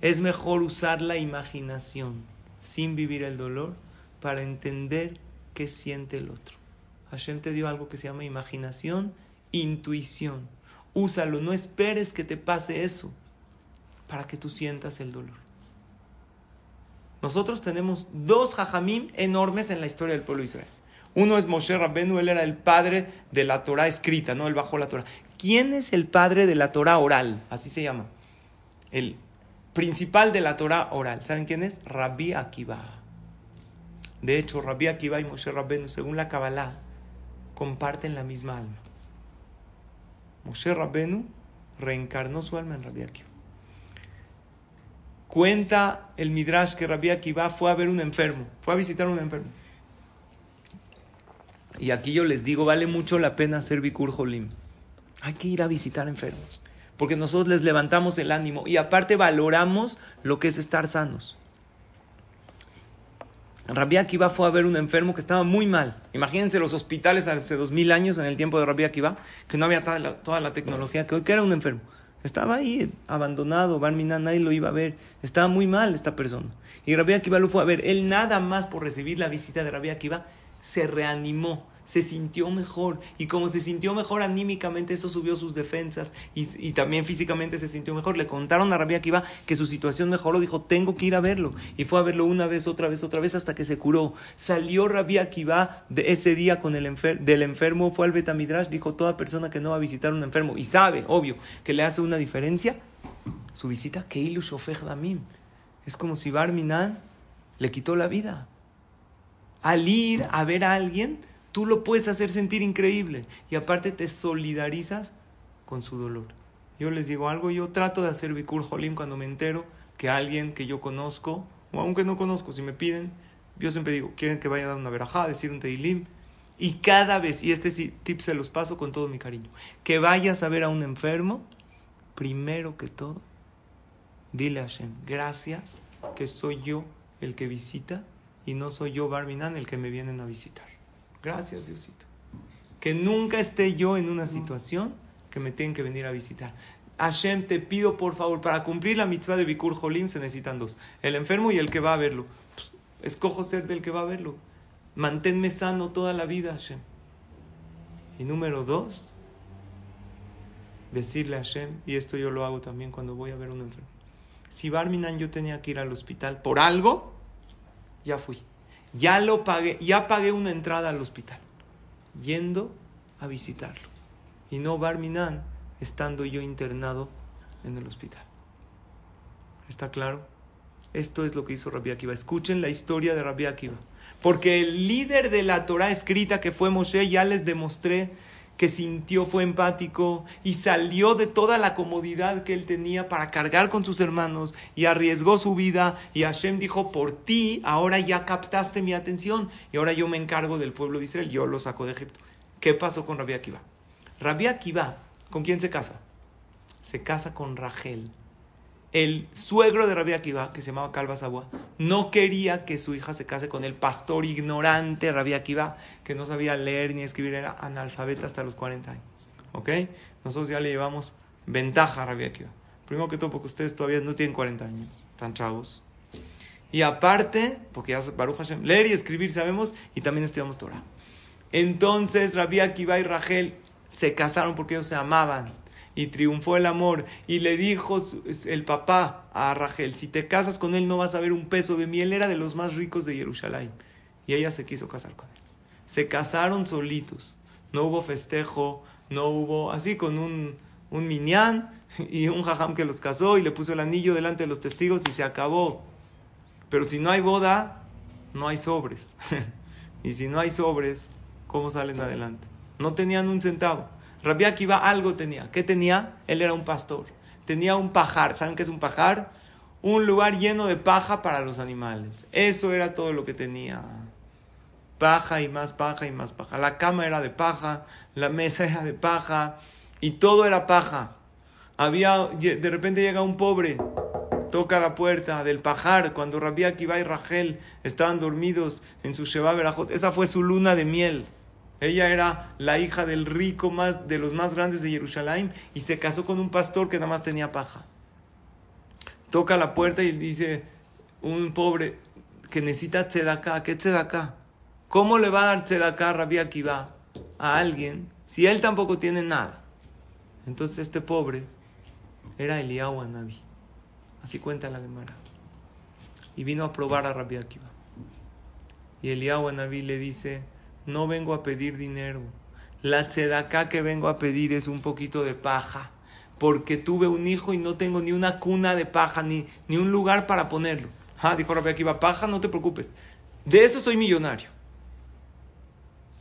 Es mejor usar la imaginación sin vivir el dolor para entender qué siente el otro. Hashem te dio algo que se llama imaginación, intuición. Úsalo, no esperes que te pase eso para que tú sientas el dolor. Nosotros tenemos dos jajamim enormes en la historia del pueblo de Israel. Uno es Moshe Rabbenu, él era el padre de la Torah escrita, no él bajó la Torah. ¿Quién es el padre de la Torah oral? Así se llama. El principal de la Torah oral. ¿Saben quién es? Rabbi Akiva. De hecho, Rabbi Akiva y Moshe Rabbenu, según la Kabbalah, comparten la misma alma. Moshe Rabbenu reencarnó su alma en Rabbi Akiva. Cuenta el Midrash que Rabbi Akiva fue a ver un enfermo, fue a visitar un enfermo. Y aquí yo les digo, vale mucho la pena hacer Bikur Jolim. Hay que ir a visitar enfermos, porque nosotros les levantamos el ánimo y aparte valoramos lo que es estar sanos. Rabbi Akiva fue a ver un enfermo que estaba muy mal. Imagínense los hospitales hace dos mil años, en el tiempo de Rabbi Akiva, que no había toda la, tecnología que hoy, que era un enfermo. Estaba ahí, abandonado, Barminan, nadie lo iba a ver. Estaba muy mal esta persona. Y Rabbi Akiva lo fue a ver. Él nada más por recibir la visita de Rabbi Akiva se reanimó, se sintió mejor. Y como se sintió mejor anímicamente, eso subió sus defensas. Y, también físicamente se sintió mejor. Le contaron a Rabbi Akiva que su situación mejoró. Dijo, tengo que ir a verlo. Y fue a verlo una vez, otra vez, otra vez, hasta que se curó. Salió Rabbi Akiva de ese día con el enfer del enfermo, fue al Betamidrash. Dijo, toda persona que no va a visitar a un enfermo y sabe, obvio, que le hace una diferencia, su visita, que ilu shofech damim. Es como si Barminan le quitó la vida. Al ir a ver a alguien, tú lo puedes hacer sentir increíble y aparte te solidarizas con su dolor. Yo les digo algo, yo trato de hacer Bikur Jolim cuando me entero que alguien que yo conozco, o aunque no conozco, si me piden, yo siempre digo, quieren que vaya a dar una verajá, decir un teilim, y cada vez, y este tip se los paso con todo mi cariño, que vayas a ver a un enfermo, primero que todo, dile a Hashem, gracias que soy yo el que visita y no soy yo, Barminan, el que me vienen a visitar. Gracias, Diosito. Que nunca esté yo en una situación que me tienen que venir a visitar. Hashem, te pido por favor, para cumplir la mitzvah de Bikur Jolim se necesitan dos: el enfermo y el que va a verlo. Pues, escojo ser del que va a verlo. Manténme sano toda la vida, Hashem. Y número dos, decirle a Hashem, y esto yo lo hago también cuando voy a ver a un enfermo. Si Barminan yo tenía que ir al hospital por algo, ya fui. Ya lo pagué, ya pagué una entrada al hospital, yendo a visitarlo. Y no Barminan estando yo internado en el hospital. ¿Está claro? Esto es lo que hizo Rabbi Akiva. Escuchen la historia de Rabbi Akiva. Porque el líder de la Torah escrita que fue Moshe, ya les demostré que sintió, fue empático y salió de toda la comodidad que él tenía para cargar con sus hermanos y arriesgó su vida y Hashem dijo, por ti ahora ya captaste mi atención y ahora yo me encargo del pueblo de Israel, yo lo saco de Egipto. ¿Qué pasó con Rabbi Akiva? Rabbi Akiva, ¿con quién se casa? Se casa con Rachel. El suegro de Rabbi Akiva, que se llamaba Calva Sabua, no quería que su hija se case con el pastor ignorante Rabbi Akiva, que no sabía leer ni escribir, era analfabeta hasta los 40 años. ¿Ok? Nosotros ya le llevamos ventaja a Rabbi Akiva. Primero que todo, porque ustedes todavía no tienen 40 años, están chavos. Y aparte, porque ya Baruch Hashem, leer y escribir sabemos, y también estudiamos Torah. Entonces, Rabbi Akiva y Rachel se casaron porque ellos se amaban y triunfó el amor. Y le dijo el papá a Rachel, si te casas con él no vas a ver un peso de miel. Era de los más ricos de Jerusalén. Y ella se quiso casar con él. Se casaron solitos. No hubo festejo, no hubo así con un, un minyan y un jajam que los casó y le puso el anillo delante de los testigos y se acabó. Pero si no hay boda, no hay sobres. y si no hay sobres, ¿cómo salen adelante? No tenían un centavo. Rabbi Akiva algo tenía. ¿Qué tenía? Él era un pastor. Tenía un pajar. ¿Saben qué es un pajar? Un lugar lleno de paja para los animales. Eso era todo lo que tenía. Paja y más paja y más paja. La cama era de paja, la mesa era de paja y todo era paja. Había, de repente llega un pobre, toca la puerta del pajar cuando Rabbi Akiva y Rachel estaban dormidos en su Sheba Berajot. Esa fue su luna de miel. Ella era la hija del rico más, de los más grandes de Jerusalén y se casó con un pastor que nada más tenía paja. Toca la puerta y dice un pobre que necesita tzedaká. ¿Qué tzedaká? ¿Cómo le va a dar tzedaká Rabbi Akiva a alguien si él tampoco tiene nada? Entonces este pobre era Eliyahu Naví. Así cuenta la Gemara. Y vino a probar a Rabbi Akiva. Y Eliyahu Naví le dice, no vengo a pedir dinero. La tzedaká que vengo a pedir es un poquito de paja. Porque tuve un hijo y no tengo ni una cuna de paja, ni, ni un lugar para ponerlo. Ah, dijo Rabbi Akiva, paja, no te preocupes. De eso soy millonario.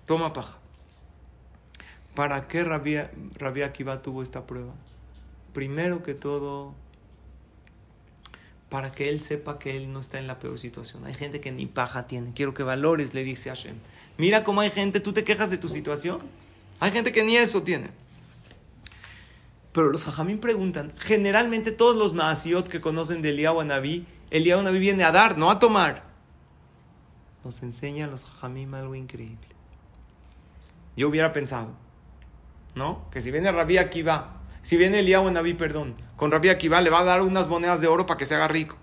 Toma paja. ¿Para qué Rabbi, Rabbi Akiva tuvo esta prueba? Primero que todo, para que él sepa que él no está en la peor situación. Hay gente que ni paja tiene. Quiero que valores, le dice Hashem. Mira cómo hay gente, tú te quejas de tu situación. Hay gente que ni eso tiene. Pero los jajamín preguntan, generalmente todos los naasiot que conocen de Eliyahu Naví, Eliyahu Naví viene a dar, no a tomar. nos enseñan los Jajamim algo increíble. Yo hubiera pensado, ¿no? Que si viene Rabí Akiva, si viene Eliyahu Naví, perdón, con Rabí Akiva le va a dar unas monedas de oro para que se haga rico.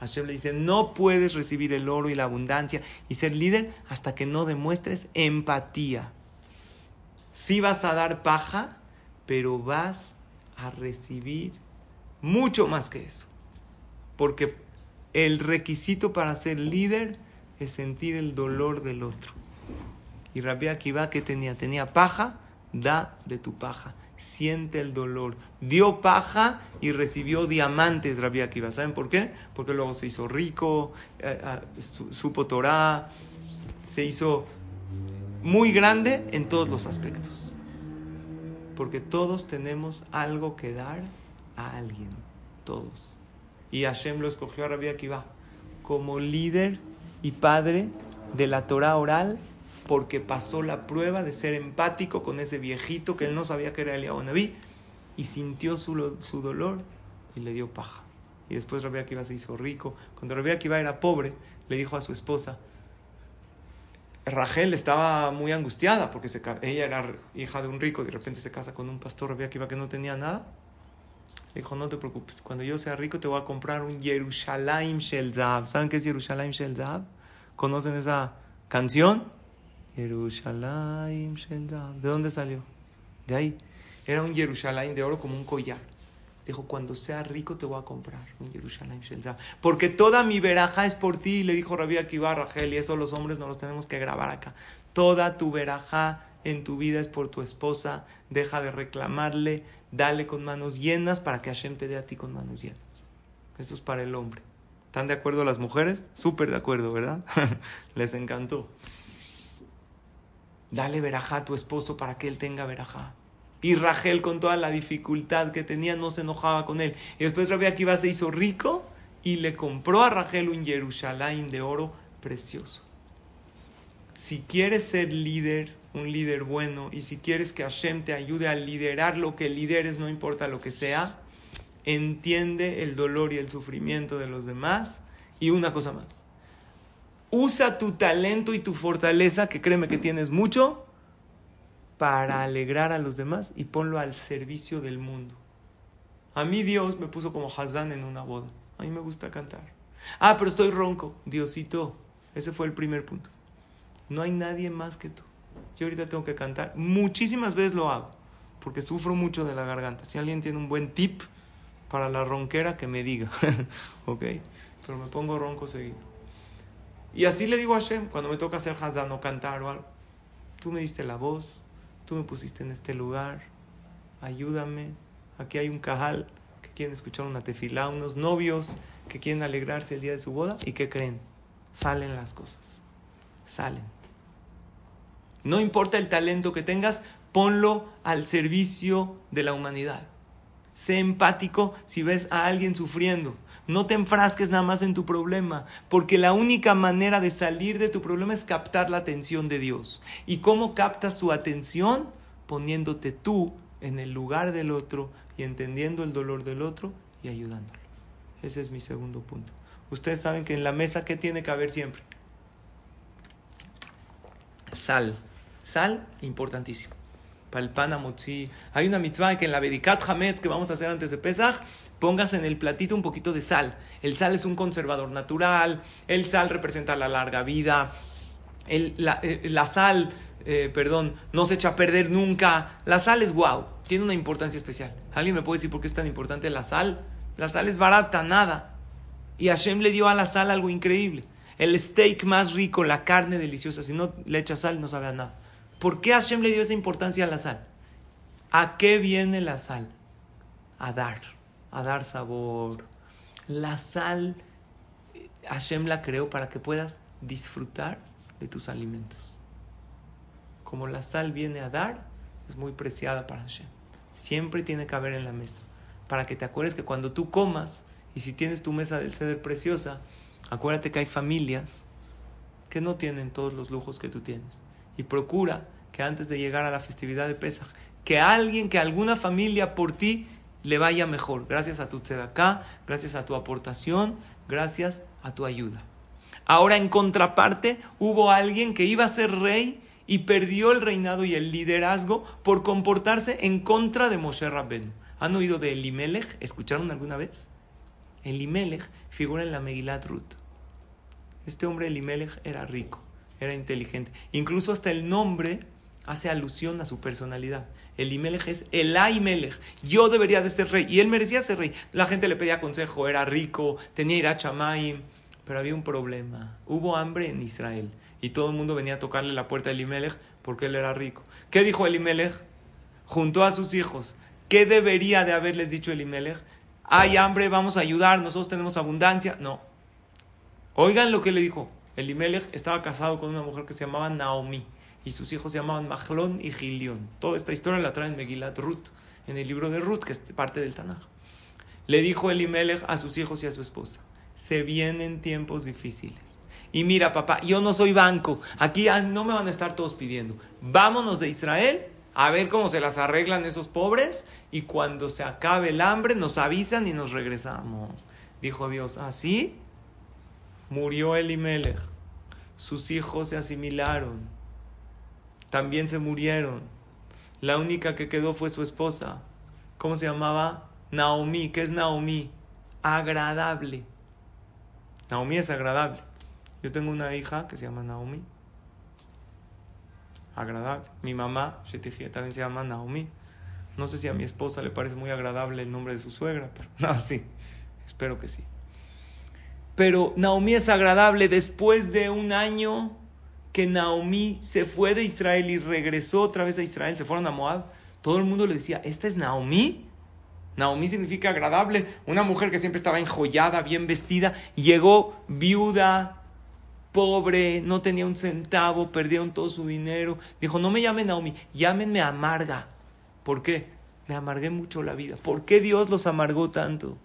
Hashem le dice, no puedes recibir el oro y la abundancia y ser líder hasta que no demuestres empatía. Sí vas a dar paja, pero vas a recibir mucho más que eso. Porque el requisito para ser líder es sentir el dolor del otro. Y Rabbi Akiva, ¿qué tenía? Tenía paja, da de tu paja. Siente el dolor. Dio paja y recibió diamantes, Rabbi Akiva. ¿Saben por qué? Porque luego se hizo rico, eh, su- supo Torah, se hizo muy grande en todos los aspectos. Porque todos tenemos algo que dar a alguien. Todos. Y Hashem lo escogió a Rabbi Akiva como líder y padre de la Torah oral porque pasó la prueba de ser empático con ese viejito que él no sabía que era Eliyahu Naví y sintió su, su dolor y le dio paja. Y después Rabbi Akiva se hizo rico. Cuando Rabbi Akiva era pobre, le dijo a su esposa, Rachel estaba muy angustiada porque se ella era hija de un rico, de repente se casa con un pastor Rabbi Akiva que no tenía nada. Le dijo, no te preocupes, cuando yo sea rico te voy a comprar un Yerushalayim Shel Zahav. ¿Saben qué es Yerushalayim Shel Zahav? ¿Conocen esa canción? Yerushalayim Shel Zahav. ¿De dónde salió? De ahí. Era un Yerushalayim de oro como un collar. Dijo, cuando sea rico te voy a comprar un Yerushalayim Shel Zahav. Porque toda mi veraja es por ti. Le dijo Rabbi Akiva Rachel, y eso los hombres no los tenemos que grabar acá. Toda tu veraja en tu vida es por tu esposa. Deja de reclamarle. Dale con manos llenas para que Hashem te dé a ti con manos llenas. Esto es para el hombre. ¿Están de acuerdo las mujeres? Súper de acuerdo, ¿verdad? Les encantó. Dale verajá a tu esposo para que él tenga verajá. Y Rachel, con toda la dificultad que tenía, no se enojaba con él. Y después Rabbi Akiva se hizo rico y le compró a Rachel un Yerushalayim de oro precioso. Si quieres ser líder, un líder bueno, y si quieres que Hashem te ayude a liderar lo que lideres, no importa lo que sea, entiende el dolor y el sufrimiento de los demás. Y una cosa más, usa tu talento y tu fortaleza, que créeme que tienes mucho, para alegrar a los demás y ponlo al servicio del mundo. A mí Dios me puso como Hazán en una boda. A mí me gusta cantar. Ah, pero estoy ronco. Diosito, ese fue el primer punto. No hay nadie más que tú. Yo ahorita tengo que cantar. Muchísimas veces lo hago, porque sufro mucho de la garganta. Si alguien tiene un buen tip para la ronquera, que me diga. ¿Ok? Pero me pongo ronco seguido. Y así le digo a Hashem, cuando me toca hacer Hazán o cantar o algo. Tú me diste la voz, tú me pusiste en este lugar, ayúdame. Aquí hay un cajal que quieren escuchar una tefilá, unos novios que quieren alegrarse el día de su boda y que creen, salen las cosas, salen. No importa el talento que tengas, ponlo al servicio de la humanidad. Sé empático si ves a alguien sufriendo. No te enfrasques nada más en tu problema, porque la única manera de salir de tu problema es captar la atención de Dios. ¿Y cómo captas su atención? Poniéndote tú en el lugar del otro y entendiendo el dolor del otro y ayudándolo. Ese es mi segundo punto. Ustedes saben que en la mesa, ¿qué tiene que haber siempre? Sal. Sal, importantísimo. Hay una mitzvah que en la Bedikat Hametz que vamos a hacer antes de Pesach, pongas en el platito un poquito de sal. El sal es un conservador natural. El sal representa la larga vida. El- la, eh, sal, eh, perdón, no se echa a perder nunca. La sal es wow. Tiene una importancia especial. ¿Alguien me puede decir por qué es tan importante la sal? La sal es barata, nada. Y Hashem le dio a la sal algo increíble. El steak más rico, la carne deliciosa. Si no le echas sal, no sabe a nada. ¿Por qué Hashem le dio esa importancia a la sal? ¿A qué viene la sal? A dar, a dar sabor. La sal, eh, Hashem la creó para que puedas disfrutar de tus alimentos. Como la sal viene a dar, es muy preciada para Hashem. Siempre tiene que haber en la mesa. Para que te acuerdes que cuando tú comas, y si tienes tu mesa del ceder preciosa, acuérdate que hay familias que no tienen todos los lujos que tú tienes. Y procura que antes de llegar a la festividad de Pesach, que alguien, que alguna familia por ti le vaya mejor, gracias a tu tzedaká, gracias a tu aportación, gracias a tu ayuda. Ahora, en contraparte, hubo alguien que iba a ser rey y perdió el reinado y el liderazgo por comportarse en contra de Moshe Rabbeinu. ¿Han oído de Elimelech? ¿Escucharon alguna vez? Elimelech figura en la Megilat Ruth. Este hombre Elimelech era rico, era inteligente. Incluso hasta el nombre hace alusión a su personalidad. Elimelech es Elaimelech. Yo debería de ser rey. Y él merecía ser rey. La gente le pedía consejo, era rico, tenía Irachamaim. Pero había un problema. Hubo hambre en Israel. Y todo el mundo venía a tocarle la puerta a Elimelech porque él era rico. ¿Qué dijo Elimelech? Juntó a sus hijos. ¿Qué debería de haberles dicho Elimelech? Hay hambre, vamos a ayudar, nosotros tenemos abundancia. No. Oigan lo que le dijo. Elimelech estaba casado con una mujer que se llamaba Naomi y sus hijos se llamaban Mahlón y Gilión. Toda esta historia la trae en Megilat Ruth, en el libro de Ruth, que es parte del Tanaj. Le dijo Elimelech a sus hijos y a su esposa, se vienen tiempos difíciles. Y mira, papá, yo no soy banco, aquí no me van a estar todos pidiendo. Vámonos de Israel a ver cómo se las arreglan esos pobres y cuando se acabe el hambre nos avisan y nos regresamos. Dijo Dios, así murió Elimelech. Sus hijos se asimilaron también se murieron. La única que quedó fue su esposa. ¿Cómo se llamaba? Naomi. ¿Qué es Naomi? Agradable. Naomi es agradable. Yo tengo una hija que se llama Naomi. Agradable. Mi mamá, también se llama Naomi. No sé si a mi esposa le parece muy agradable el nombre de su suegra, pero no, sí. Espero que sí. Pero Naomi es agradable después de un año que Naomi se fue de Israel y regresó otra vez a Israel, se fueron a Moab, todo el mundo le decía, ¿esta es Naomi? Naomi significa agradable, una mujer que siempre estaba enjollada, bien vestida, llegó viuda, pobre, no tenía un centavo, perdieron todo su dinero. Dijo, no me llamen Naomi, llámenme Amarga. ¿Por qué? Me amargué mucho la vida. ¿Por qué Dios los amargó tanto?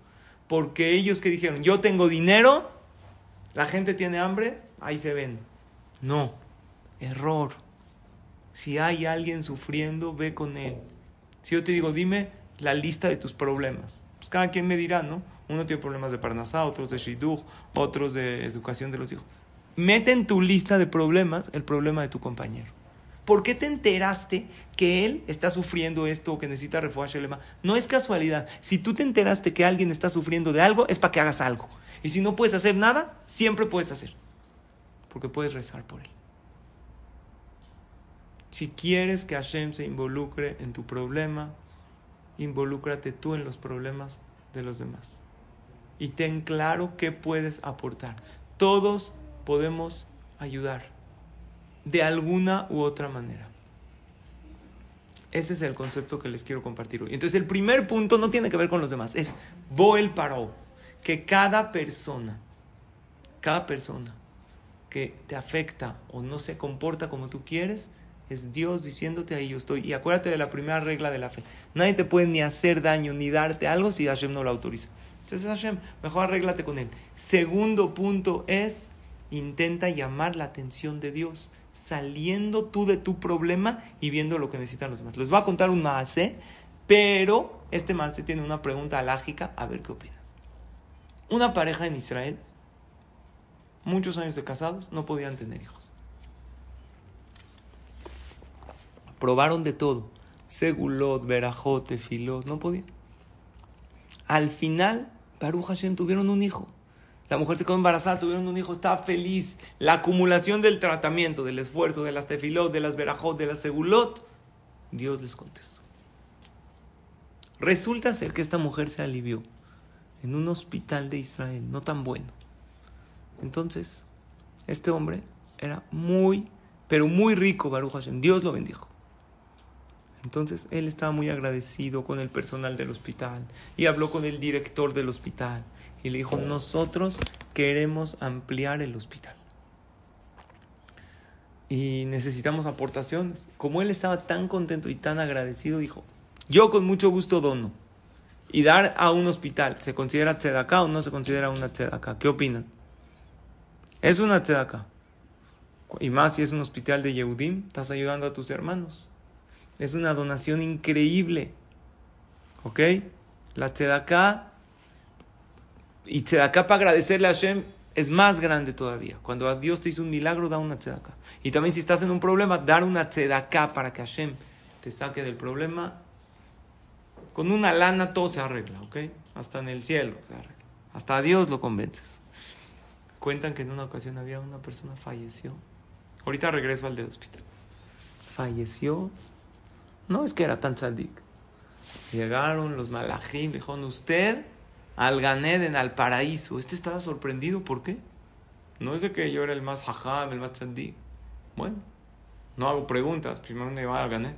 Porque ellos que dijeron, yo tengo dinero, la gente tiene hambre, ahí se ven. No, error. Si hay alguien sufriendo, ve con él. Si yo te digo, dime la lista de tus problemas. Pues cada quien me dirá, ¿no? Uno tiene problemas de Parnasá, otros de Shidduch, otros de educación de los hijos. Mete en tu lista de problemas el problema de tu compañero. ¿Por qué te enteraste que él está sufriendo esto o que necesita refugio No es casualidad. Si tú te enteraste que alguien está sufriendo de algo, es para que hagas algo. Y si no puedes hacer nada, siempre puedes hacer porque puedes rezar por él. Si quieres que Hashem se involucre en tu problema, involúcrate tú en los problemas de los demás. Y ten claro qué puedes aportar. Todos podemos ayudar de alguna u otra manera. Ese es el concepto que les quiero compartir hoy. Entonces el primer punto no tiene que ver con los demás, es Boel Paró, que cada persona, cada persona que te afecta o no se comporta como tú quieres, es Dios diciéndote ahí yo estoy. Y acuérdate de la primera regla de la fe. Nadie te puede ni hacer daño ni darte algo si Hashem no lo autoriza. Entonces Hashem, mejor arréglate con él. Segundo punto es, intenta llamar la atención de Dios, saliendo tú de tu problema y viendo lo que necesitan los demás. Les voy a contar un maase, pero este maase tiene una pregunta alágica, a ver qué opina. Una pareja en Israel muchos años de casados, no podían tener hijos. Probaron de todo. Segulot, Berajot, Tefilot, no podían. Al final, Baruch Hashem tuvieron un hijo. La mujer se quedó embarazada, tuvieron un hijo, estaba feliz. La acumulación del tratamiento, del esfuerzo, de las tefilot, de las berajot, de las segulot, Dios les contestó. Resulta ser que esta mujer se alivió en un hospital de Israel, no tan bueno. Entonces, este hombre era muy, pero muy rico, Baruch Hashem. Dios lo bendijo. Entonces él estaba muy agradecido con el personal del hospital y habló con el director del hospital y le dijo, nosotros queremos ampliar el hospital. Y necesitamos aportaciones. Como él estaba tan contento y tan agradecido, dijo, yo con mucho gusto dono. Y dar a un hospital, ¿se considera tzedaká o no se considera una tzedaká? ¿Qué opinan? Es una tzedaka. Y más si es un hospital de Yehudim, estás ayudando a tus hermanos. Es una donación increíble. ¿Ok? La tzedaka. Y tzedaka para agradecerle a Hashem es más grande todavía. Cuando a Dios te hizo un milagro, da una tzedaká. Y también si estás en un problema, dar una tzedaká para que Hashem te saque del problema. Con una lana todo se arregla, ¿ok? Hasta en el cielo se arregla. Hasta a Dios lo convences. Cuentan que en una ocasión había una persona falleció. Ahorita regreso al del hospital. Falleció. No es que era tan sadik. Llegaron los malajim, dijeron, usted al Ganeden, al paraíso. Este estaba sorprendido, ¿por qué? No es de que yo era el más jajam, el más tzadik. Bueno, no hago preguntas, primero me llevan al Ganeden.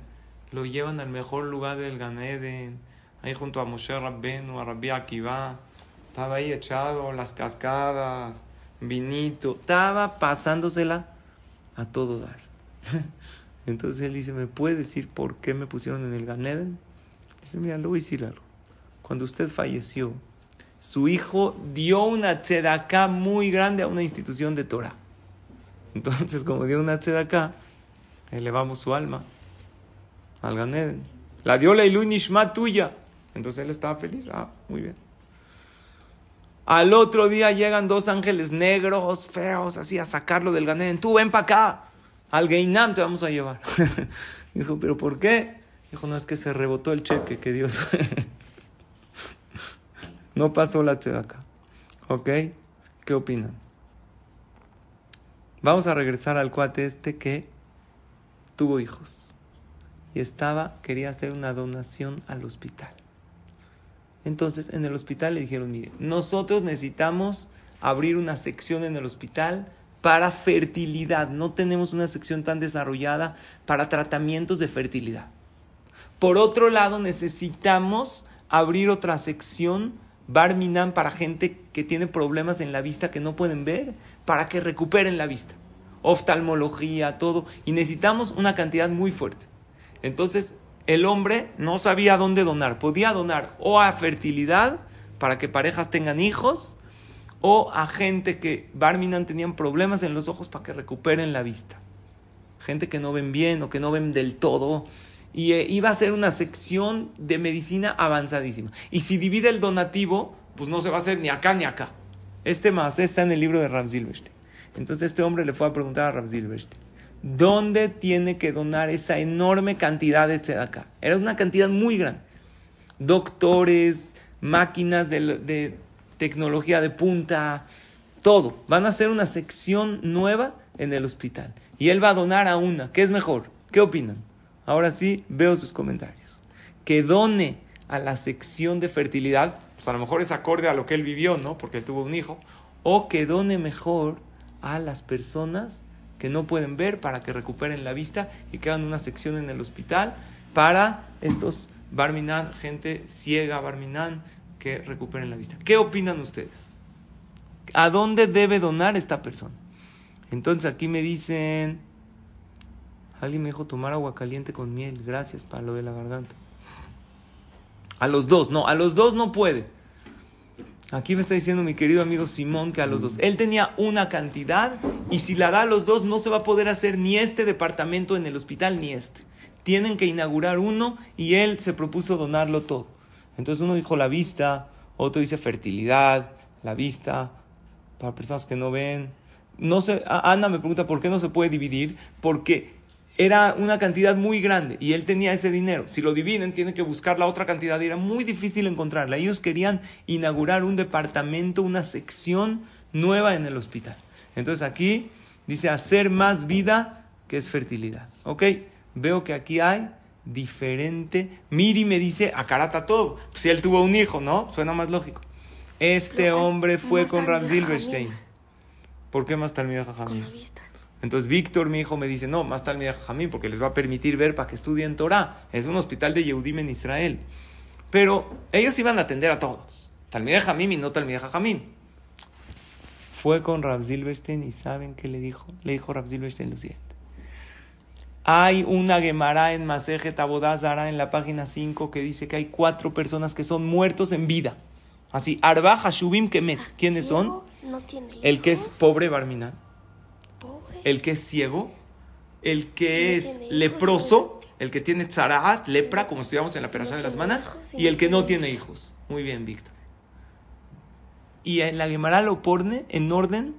Lo llevan al mejor lugar del Ganeden, ahí junto a Moshe Rabbenu, a Rabbi Akiva. Estaba ahí echado, las cascadas, vinito. Estaba pasándosela a todo dar. Entonces él dice, ¿me puede decir por qué me pusieron en el Ganeden? Dice, mira, le voy a decir algo. Cuando usted falleció, su hijo dio una tzedaká muy grande a una institución de Torah. Entonces, como dio una tzedaká, elevamos su alma al Ganeden. La dio la Nishma tuya. Entonces él estaba feliz. Ah, muy bien. Al otro día llegan dos ángeles negros, feos, así a sacarlo del Ganeden. Tú ven para acá. Al Geinam te vamos a llevar. Dijo, ¿pero por qué? Dijo, no, es que se rebotó el cheque que Dios. No pasó la tzedaká. ¿Ok? ¿Qué opinan? Vamos a regresar al cuate este que tuvo hijos y estaba, quería hacer una donación al hospital. Entonces en el hospital le dijeron, mire, nosotros necesitamos abrir una sección en el hospital para fertilidad. No tenemos una sección tan desarrollada para tratamientos de fertilidad. Por otro lado, necesitamos abrir otra sección Barminan para gente que tiene problemas en la vista que no pueden ver, para que recuperen la vista. Oftalmología, todo. Y necesitamos una cantidad muy fuerte. Entonces, el hombre no sabía dónde donar. Podía donar o a fertilidad, para que parejas tengan hijos, o a gente que Barminan tenían problemas en los ojos para que recuperen la vista. Gente que no ven bien o que no ven del todo y eh, iba a ser una sección de medicina avanzadísima. Y si divide el donativo, pues no se va a hacer ni acá ni acá. Este más está en el libro de Rav Silverstein. Entonces este hombre le fue a preguntar a Rav Silverstein, ¿dónde tiene que donar esa enorme cantidad de tzedakah? Era una cantidad muy grande. Doctores, máquinas de, de tecnología de punta, todo. Van a hacer una sección nueva en el hospital. Y él va a donar a una. ¿Qué es mejor? ¿Qué opinan? Ahora sí, veo sus comentarios. Que done a la sección de fertilidad, pues a lo mejor es acorde a lo que él vivió, ¿no? Porque él tuvo un hijo. O que done mejor a las personas que no pueden ver para que recuperen la vista y que hagan una sección en el hospital para estos Barminan, gente ciega Barminan, que recuperen la vista. ¿Qué opinan ustedes? ¿A dónde debe donar esta persona? Entonces aquí me dicen, alguien me dijo tomar agua caliente con miel, gracias para lo de la garganta. A los dos, no, a los dos no puede. Aquí me está diciendo mi querido amigo Simón que a los dos. Él tenía una cantidad y si la da a los dos no se va a poder hacer ni este departamento en el hospital ni este. Tienen que inaugurar uno y él se propuso donarlo todo. Entonces uno dijo la vista, otro dice fertilidad, la vista, para personas que no ven. No sé, Ana me pregunta por qué no se puede dividir, porque era una cantidad muy grande y él tenía ese dinero. Si lo dividen, tienen que buscar la otra cantidad y era muy difícil encontrarla. Ellos querían inaugurar un departamento, una sección nueva en el hospital. Entonces aquí dice hacer más vida que es fertilidad. ¿Ok? Veo que aquí hay diferente. Miri me dice, acarata todo. Pues si él tuvo un hijo, ¿no? Suena más lógico. Este hombre fue con Ram Silverstein. ¿Por qué más Talmida Jajamín? Entonces Víctor, mi hijo, me dice, no, más Talmida Jajamín, porque les va a permitir ver para que estudien Torah. Es un hospital de Yehudim en Israel. Pero ellos iban a atender a todos. Talmida Jajamín y no Talmida Jajamín. Fue con Rav Silverstein y ¿saben qué le dijo? Le dijo Rav Silverstein lo siguiente. Hay una Gemara en Masejet Abodazara en la página 5 que dice que hay cuatro personas que son muertos en vida. Así, Arba Hashubim Kemet. ¿Quiénes son? No tiene El que es pobre Barminan. El que es ciego, el que es leproso, el que tiene tzaraat, lepra, como estudiamos en la operación de manas, hijos y el que no tiene hijos. Muy bien, Víctor. Y en la Gemara lo pone en orden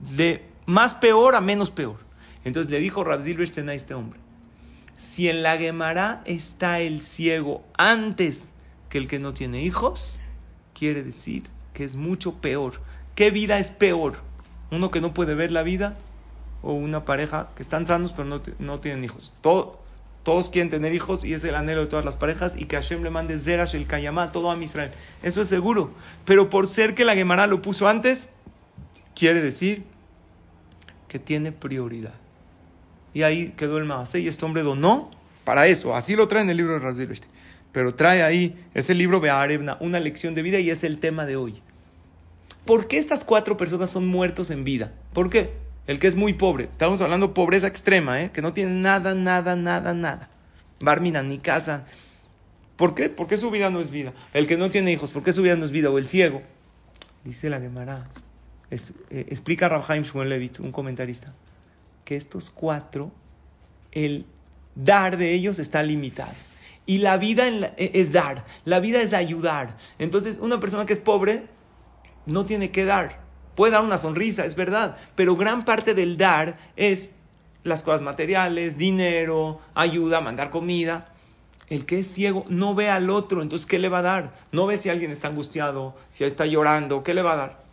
de más peor a menos peor. Entonces le dijo Rav Silverstein a este hombre, si en la Gemara está el ciego antes que el que no tiene hijos, quiere decir que es mucho peor. ¿Qué vida es peor? ¿Uno que no puede ver la vida? ¿O una pareja que están sanos pero no, no tienen hijos? Todo, todos quieren tener hijos y es el anhelo de todas las parejas y que Hashem le mande Zerash el Kayamá, todo a Israel. Eso es seguro. Pero por ser que la Gemara lo puso antes, quiere decir que tiene prioridad. Y ahí quedó el Maasé y este hombre donó para eso. Así lo trae en el libro de Silverstein. Pero trae ahí ese libro Be'arebna, una lección de vida y es el tema de hoy. ¿Por qué estas cuatro personas son muertos en vida? ¿Por qué? El que es muy pobre. Estamos hablando pobreza extrema, ¿eh? que no tiene nada, nada, nada, nada. Barmina, ni casa. ¿Por qué? ¿Por qué su vida no es vida? El que no tiene hijos, ¿por qué su vida no es vida? O el ciego. Dice la Gemara. Es- eh, explica Rabhaim un comentarista, que estos cuatro, el dar de ellos está limitado. Y la vida eh, es dar, la vida es ayudar. Entonces, una persona que es pobre no tiene que dar. Puede dar una sonrisa, es verdad, pero gran parte del dar es las cosas materiales, dinero, ayuda, mandar comida. El que es ciego no ve al otro, entonces ¿qué le va a dar? No ve si alguien está angustiado, si está llorando, ¿qué le va a dar?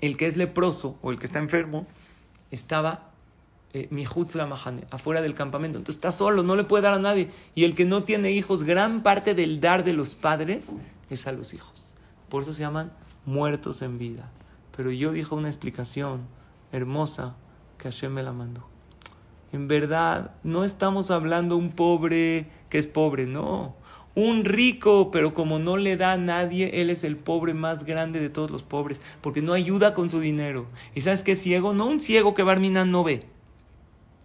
El que es leproso o el que está enfermo estaba eh, la mahane, afuera del campamento. Entonces está solo, no le puede dar a nadie. Y el que no tiene hijos, gran parte del dar de los padres es a los hijos. Por eso se llaman muertos en vida. Pero yo dije una explicación hermosa que Hashem me la mandó. En verdad, no estamos hablando un pobre que es pobre, no. Un rico, pero como no le da a nadie, él es el pobre más grande de todos los pobres, porque no ayuda con su dinero. ¿Y sabes qué ciego? No un ciego que Barminan no ve.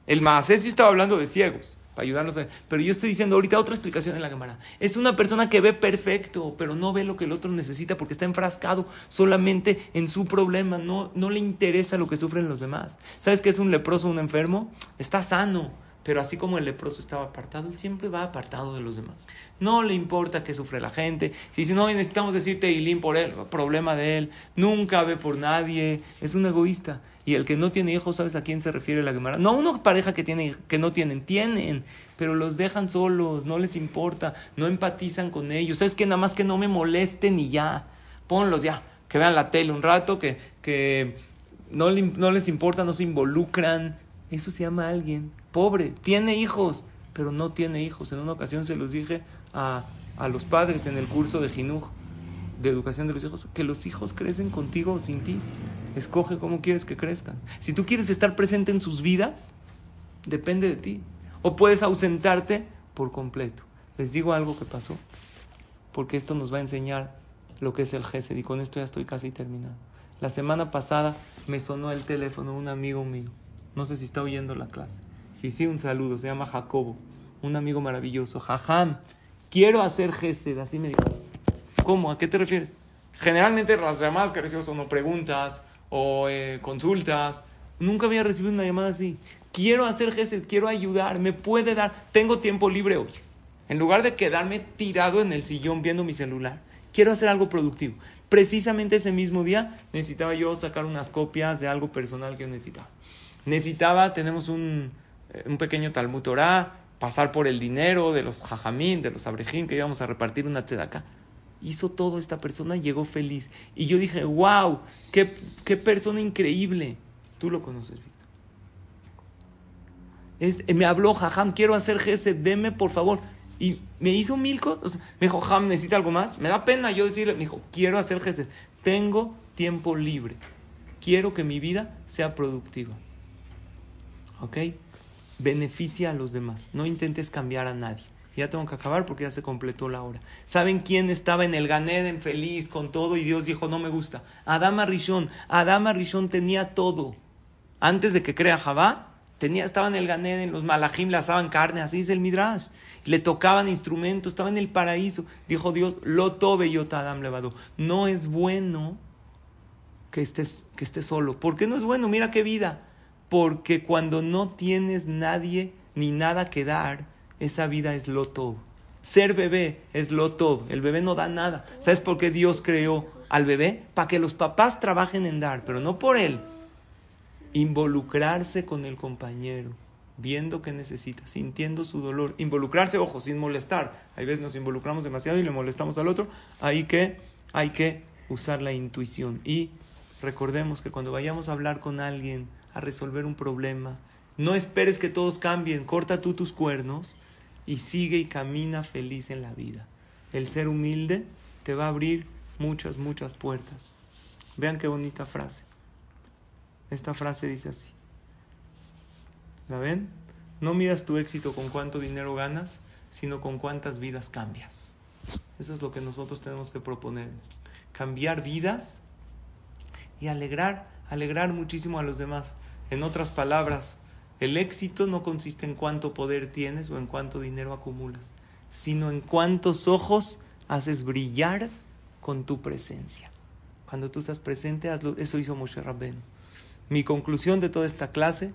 El Maasé sí estaba hablando de ciegos, ayudarlos a Pero yo estoy diciendo ahorita otra explicación en la cámara. Es una persona que ve perfecto, pero no ve lo que el otro necesita porque está enfrascado solamente en su problema. No, no le interesa lo que sufren los demás. ¿Sabes qué es un leproso, un enfermo? Está sano. Pero así como el leproso estaba apartado, él siempre va apartado de los demás. No le importa que sufre la gente. Si dice, no, necesitamos decirte Ilín por él, problema de él. Nunca ve por nadie. Es un egoísta. Y el que no tiene hijos, ¿sabes a quién se refiere la Gemara? No una pareja que, tiene, que no tienen, tienen, pero los dejan solos, no les importa, no empatizan con ellos. ¿Sabes qué? Nada más que no me molesten y ya. Ponlos ya, que vean la tele un rato, que, que no, no les importa, no se involucran. Eso se llama alguien pobre, tiene hijos, pero no tiene hijos. En una ocasión se los dije a, a los padres en el curso de Jinuj, de educación de los hijos, que los hijos crecen contigo o sin ti. Escoge cómo quieres que crezcan. Si tú quieres estar presente en sus vidas, depende de ti. O puedes ausentarte por completo. Les digo algo que pasó, porque esto nos va a enseñar lo que es el GESED y con esto ya estoy casi terminado. La semana pasada me sonó el teléfono un amigo mío. No sé si está oyendo la clase. Sí, sí, un saludo. Se llama Jacobo. Un amigo maravilloso. Jajam, quiero hacer GESED. Así me dijo. ¿Cómo? ¿A qué te refieres? Generalmente las llamadas que recibo son o preguntas o eh, consultas. Nunca había recibido una llamada así. Quiero hacer gesed, quiero ayudar, me puede dar. Tengo tiempo libre hoy. En lugar de quedarme tirado en el sillón viendo mi celular, quiero hacer algo productivo. Precisamente ese mismo día necesitaba yo sacar unas copias de algo personal que yo necesitaba. Necesitaba, tenemos un, eh, un pequeño Talmud Torah, pasar por el dinero de los jajamín, de los abrejim que íbamos a repartir una tzedakah hizo todo esta persona, llegó feliz. Y yo dije, wow, qué, qué persona increíble. Tú lo conoces, Víctor. Es- me habló, Jajam, quiero hacer gesed, deme por favor. Y me hizo mil cosas. Me dijo, Jam, ¿necesita algo más? Me da pena yo decirle, me dijo, quiero hacer gesed. Tengo tiempo libre. Quiero que mi vida sea productiva. ¿Ok? Beneficia a los demás. No intentes cambiar a nadie. Ya tengo que acabar porque ya se completó la hora. ¿Saben quién estaba en el Ganeden feliz con todo y Dios dijo no me gusta? Adama Rishon. Adama Rishon tenía todo. Antes de que crea Javá, tenía, estaba en el Ganeden, los malajim le asaban carne, así dice el Midrash. Le tocaban instrumentos, estaba en el paraíso. Dijo Dios, lo tobe yo Adam levado. No es bueno que estés, que estés solo. ¿Por qué no es bueno? Mira qué vida. Porque cuando no tienes nadie ni nada que dar, esa vida es loto. Ser bebé es lo todo. El bebé no da nada. ¿Sabes por qué Dios creó al bebé? Para que los papás trabajen en dar, pero no por él. Involucrarse con el compañero, viendo que necesita, sintiendo su dolor. Involucrarse, ojo, sin molestar. Hay veces nos involucramos demasiado y le molestamos al otro. Hay que, hay que usar la intuición. Y recordemos que cuando vayamos a hablar con alguien, a resolver un problema, no esperes que todos cambien. Corta tú tus cuernos y sigue y camina feliz en la vida. El ser humilde te va a abrir muchas, muchas puertas. Vean qué bonita frase. Esta frase dice así. ¿La ven? No midas tu éxito con cuánto dinero ganas, sino con cuántas vidas cambias. Eso es lo que nosotros tenemos que proponernos. Cambiar vidas y alegrar, alegrar muchísimo a los demás. En otras palabras, el éxito no consiste en cuánto poder tienes o en cuánto dinero acumulas, sino en cuántos ojos haces brillar con tu presencia. Cuando tú estás presente, hazlo. Eso hizo Moshe Rabben. Mi conclusión de toda esta clase,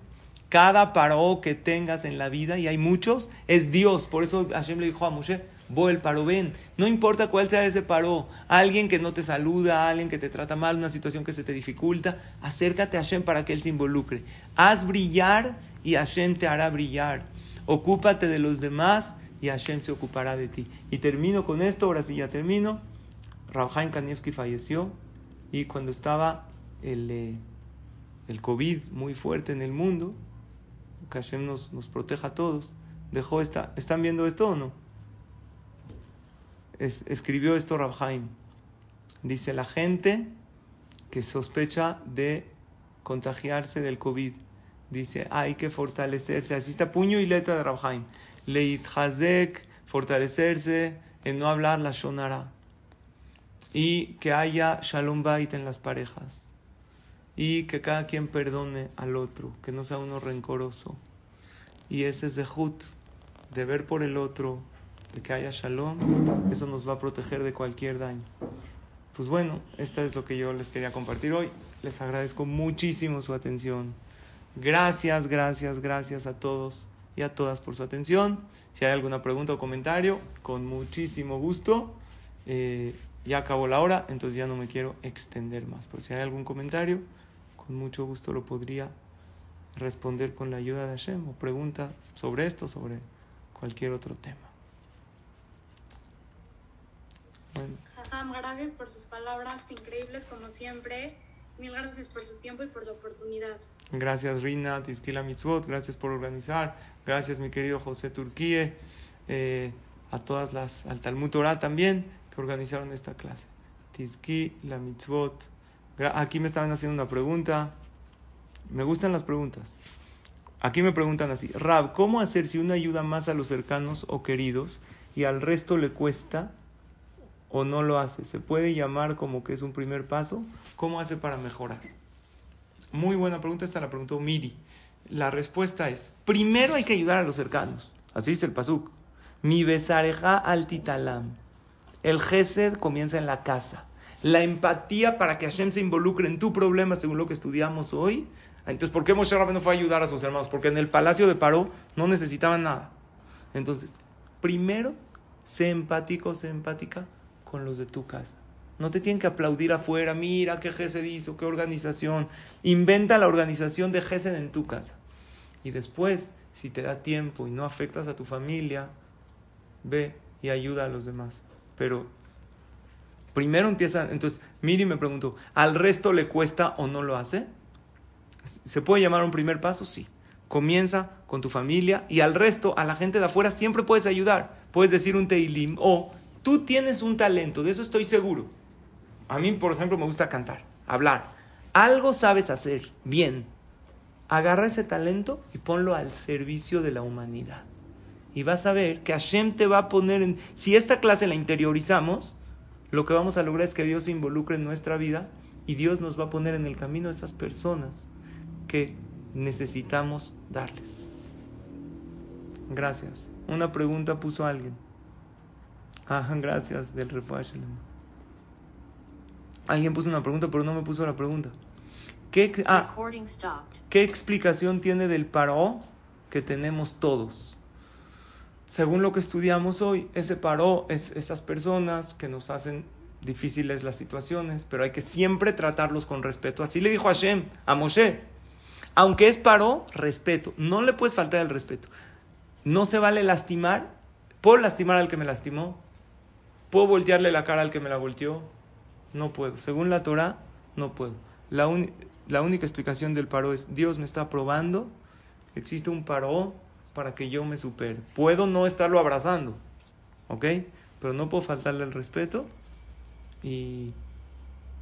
cada paro que tengas en la vida, y hay muchos, es Dios. Por eso Hashem le dijo a Moshe, Bo el paro, ven. No importa cuál sea ese paro, alguien que no te saluda, alguien que te trata mal, una situación que se te dificulta, acércate a Hashem para que Él se involucre. Haz brillar y Hashem te hará brillar. Ocúpate de los demás y Hashem se ocupará de ti. Y termino con esto, ahora sí ya termino. Rabhaim Kanievski falleció y cuando estaba el, eh, el COVID muy fuerte en el mundo, que Hashem nos, nos proteja a todos, dejó esta. ¿Están viendo esto o no? Es- escribió esto Rabhaim. Dice la gente que sospecha de contagiarse del COVID. Dice, hay que fortalecerse. Así está puño y letra de Rabhaim. Leit Hazek, fortalecerse en no hablar la Shonara. Y que haya Shalom Bait en las parejas. Y que cada quien perdone al otro, que no sea uno rencoroso. Y ese es de Hut, de ver por el otro, de que haya Shalom, eso nos va a proteger de cualquier daño. Pues bueno, esta es lo que yo les quería compartir hoy. Les agradezco muchísimo su atención. Gracias, gracias, gracias a todos y a todas por su atención. Si hay alguna pregunta o comentario, con muchísimo gusto. Eh, ya acabó la hora, entonces ya no me quiero extender más. Pero si hay algún comentario, con mucho gusto lo podría responder con la ayuda de Hashem o pregunta sobre esto, sobre cualquier otro tema. Bueno, gracias por sus palabras increíbles como siempre. Mil gracias por su tiempo y por la oportunidad. Gracias Rina, Tizkila Mitzvot, gracias por organizar, gracias mi querido José Turquíe, eh, a todas las, al Talmud Torah también que organizaron esta clase. Tizkila Mitzvot. Aquí me estaban haciendo una pregunta, me gustan las preguntas. Aquí me preguntan así, Rab, ¿cómo hacer si uno ayuda más a los cercanos o queridos y al resto le cuesta o no lo hace? ¿Se puede llamar como que es un primer paso? ¿Cómo hace para mejorar? Muy buena pregunta, esta la preguntó Miri. La respuesta es, primero hay que ayudar a los cercanos. Así dice el pasuk. Mi besareja al titalam. El gesed comienza en la casa. La empatía para que Hashem se involucre en tu problema, según lo que estudiamos hoy. Entonces, ¿por qué Moshe Rabbeinu fue a ayudar a sus hermanos? Porque en el palacio de Paró no necesitaban nada. Entonces, primero, sé empático, sé empática con los de tu casa. No te tienen que aplaudir afuera, mira qué Gesed hizo, qué organización. Inventa la organización de Gesed en tu casa. Y después, si te da tiempo y no afectas a tu familia, ve y ayuda a los demás. Pero primero empieza, entonces Miri me preguntó, ¿al resto le cuesta o no lo hace? ¿Se puede llamar un primer paso? Sí. Comienza con tu familia y al resto, a la gente de afuera, siempre puedes ayudar. Puedes decir un teilim o tú tienes un talento, de eso estoy seguro. A mí, por ejemplo, me gusta cantar, hablar. Algo sabes hacer bien. Agarra ese talento y ponlo al servicio de la humanidad. Y vas a ver que Hashem te va a poner en... Si esta clase la interiorizamos, lo que vamos a lograr es que Dios se involucre en nuestra vida y Dios nos va a poner en el camino a esas personas que necesitamos darles. Gracias. Una pregunta puso alguien. Ajá, gracias del Shalom. Alguien puso una pregunta, pero no me puso la pregunta. ¿Qué, ah. ¿Qué explicación tiene del paró que tenemos todos? según lo que estudiamos hoy, ese paró es esas personas que nos hacen difíciles las situaciones, pero hay que siempre tratarlos con respeto. Así le dijo Hashem a Moshe. Aunque es paró, respeto. No le puedes faltar el respeto. No se vale lastimar. ¿Puedo lastimar al que me lastimó? ¿Puedo voltearle la cara al que me la volteó? No puedo. Según la Torah, no puedo. La, la única explicación del paró es, Dios me está probando, existe un paró para que yo me supere. Puedo no estarlo abrazando, ¿ok? Pero no puedo faltarle el respeto y,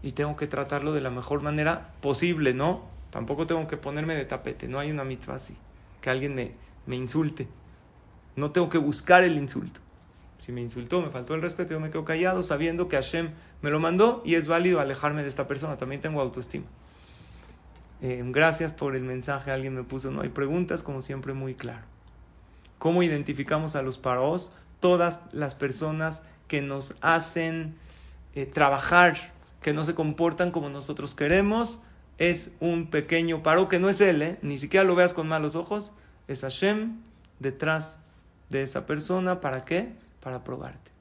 y tengo que tratarlo de la mejor manera posible, ¿no? Tampoco tengo que ponerme de tapete, no hay una mitzvah así, que alguien me, me insulte. No tengo que buscar el insulto. Si me insultó, me faltó el respeto, yo me quedo callado sabiendo que Hashem me lo mandó y es válido alejarme de esta persona. También tengo autoestima. Eh, gracias por el mensaje. Alguien me puso, no hay preguntas, como siempre, muy claro. ¿Cómo identificamos a los paraos? Todas las personas que nos hacen eh, trabajar, que no se comportan como nosotros queremos, es un pequeño paro que no es él, ¿eh? ni siquiera lo veas con malos ojos, es Hashem detrás de esa persona. ¿Para qué? Para probarte.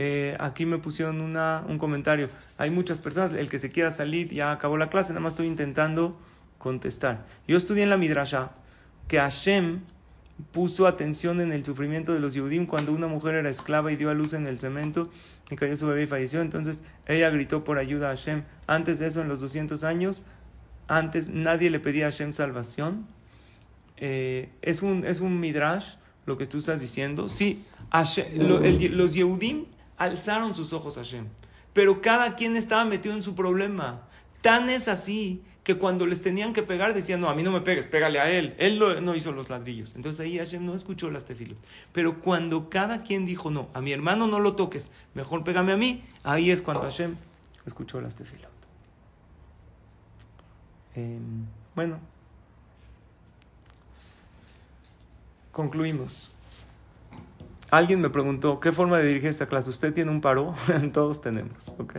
Eh, aquí me pusieron una, un comentario. Hay muchas personas, el que se quiera salir ya acabó la clase, nada más estoy intentando contestar. Yo estudié en la Midrasha que Hashem puso atención en el sufrimiento de los Yehudim cuando una mujer era esclava y dio a luz en el cemento y cayó su bebé y falleció. Entonces ella gritó por ayuda a Hashem. Antes de eso, en los 200 años, antes nadie le pedía a Hashem salvación. Eh, es, un, es un midrash lo que tú estás diciendo. Sí, los Yehudim alzaron sus ojos a Hashem. Pero cada quien estaba metido en su problema. Tan es así que cuando les tenían que pegar decían, no, a mí no me pegues, pégale a él. Él no, hizo los ladrillos. Entonces ahí Hashem no escuchó las tefilos. Pero cuando cada quien dijo, no, a mi hermano no lo toques, mejor pégame a mí, ahí es cuando Hashem escuchó las tefilot. Em, bueno, concluimos. Alguien me preguntó, ¿qué forma de dirigir esta clase? ¿Usted tiene un paro? Todos tenemos, ¿ok?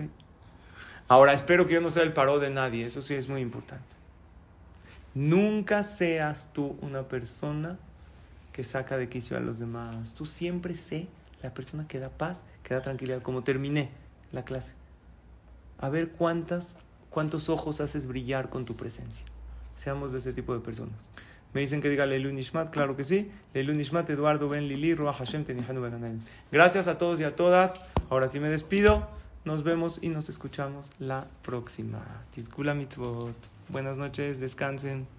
Ahora, espero que yo no sea el paro de nadie, eso sí es muy importante. Nunca seas tú una persona que saca de quicio a los demás. Tú siempre sé la persona que da paz, que da tranquilidad, como terminé la clase. A ver cuántas, cuántos ojos haces brillar con tu presencia. Seamos de ese tipo de personas. Me dicen que diga Leilu Nishmat, claro que sí. Leilu Nishmat, Eduardo Ben Lili, Ruach Hashem, Tenihanu Ben Gracias a todos y a todas. Ahora sí me despido. Nos vemos y nos escuchamos la próxima. Tizkula Mitzvot. Buenas noches, descansen.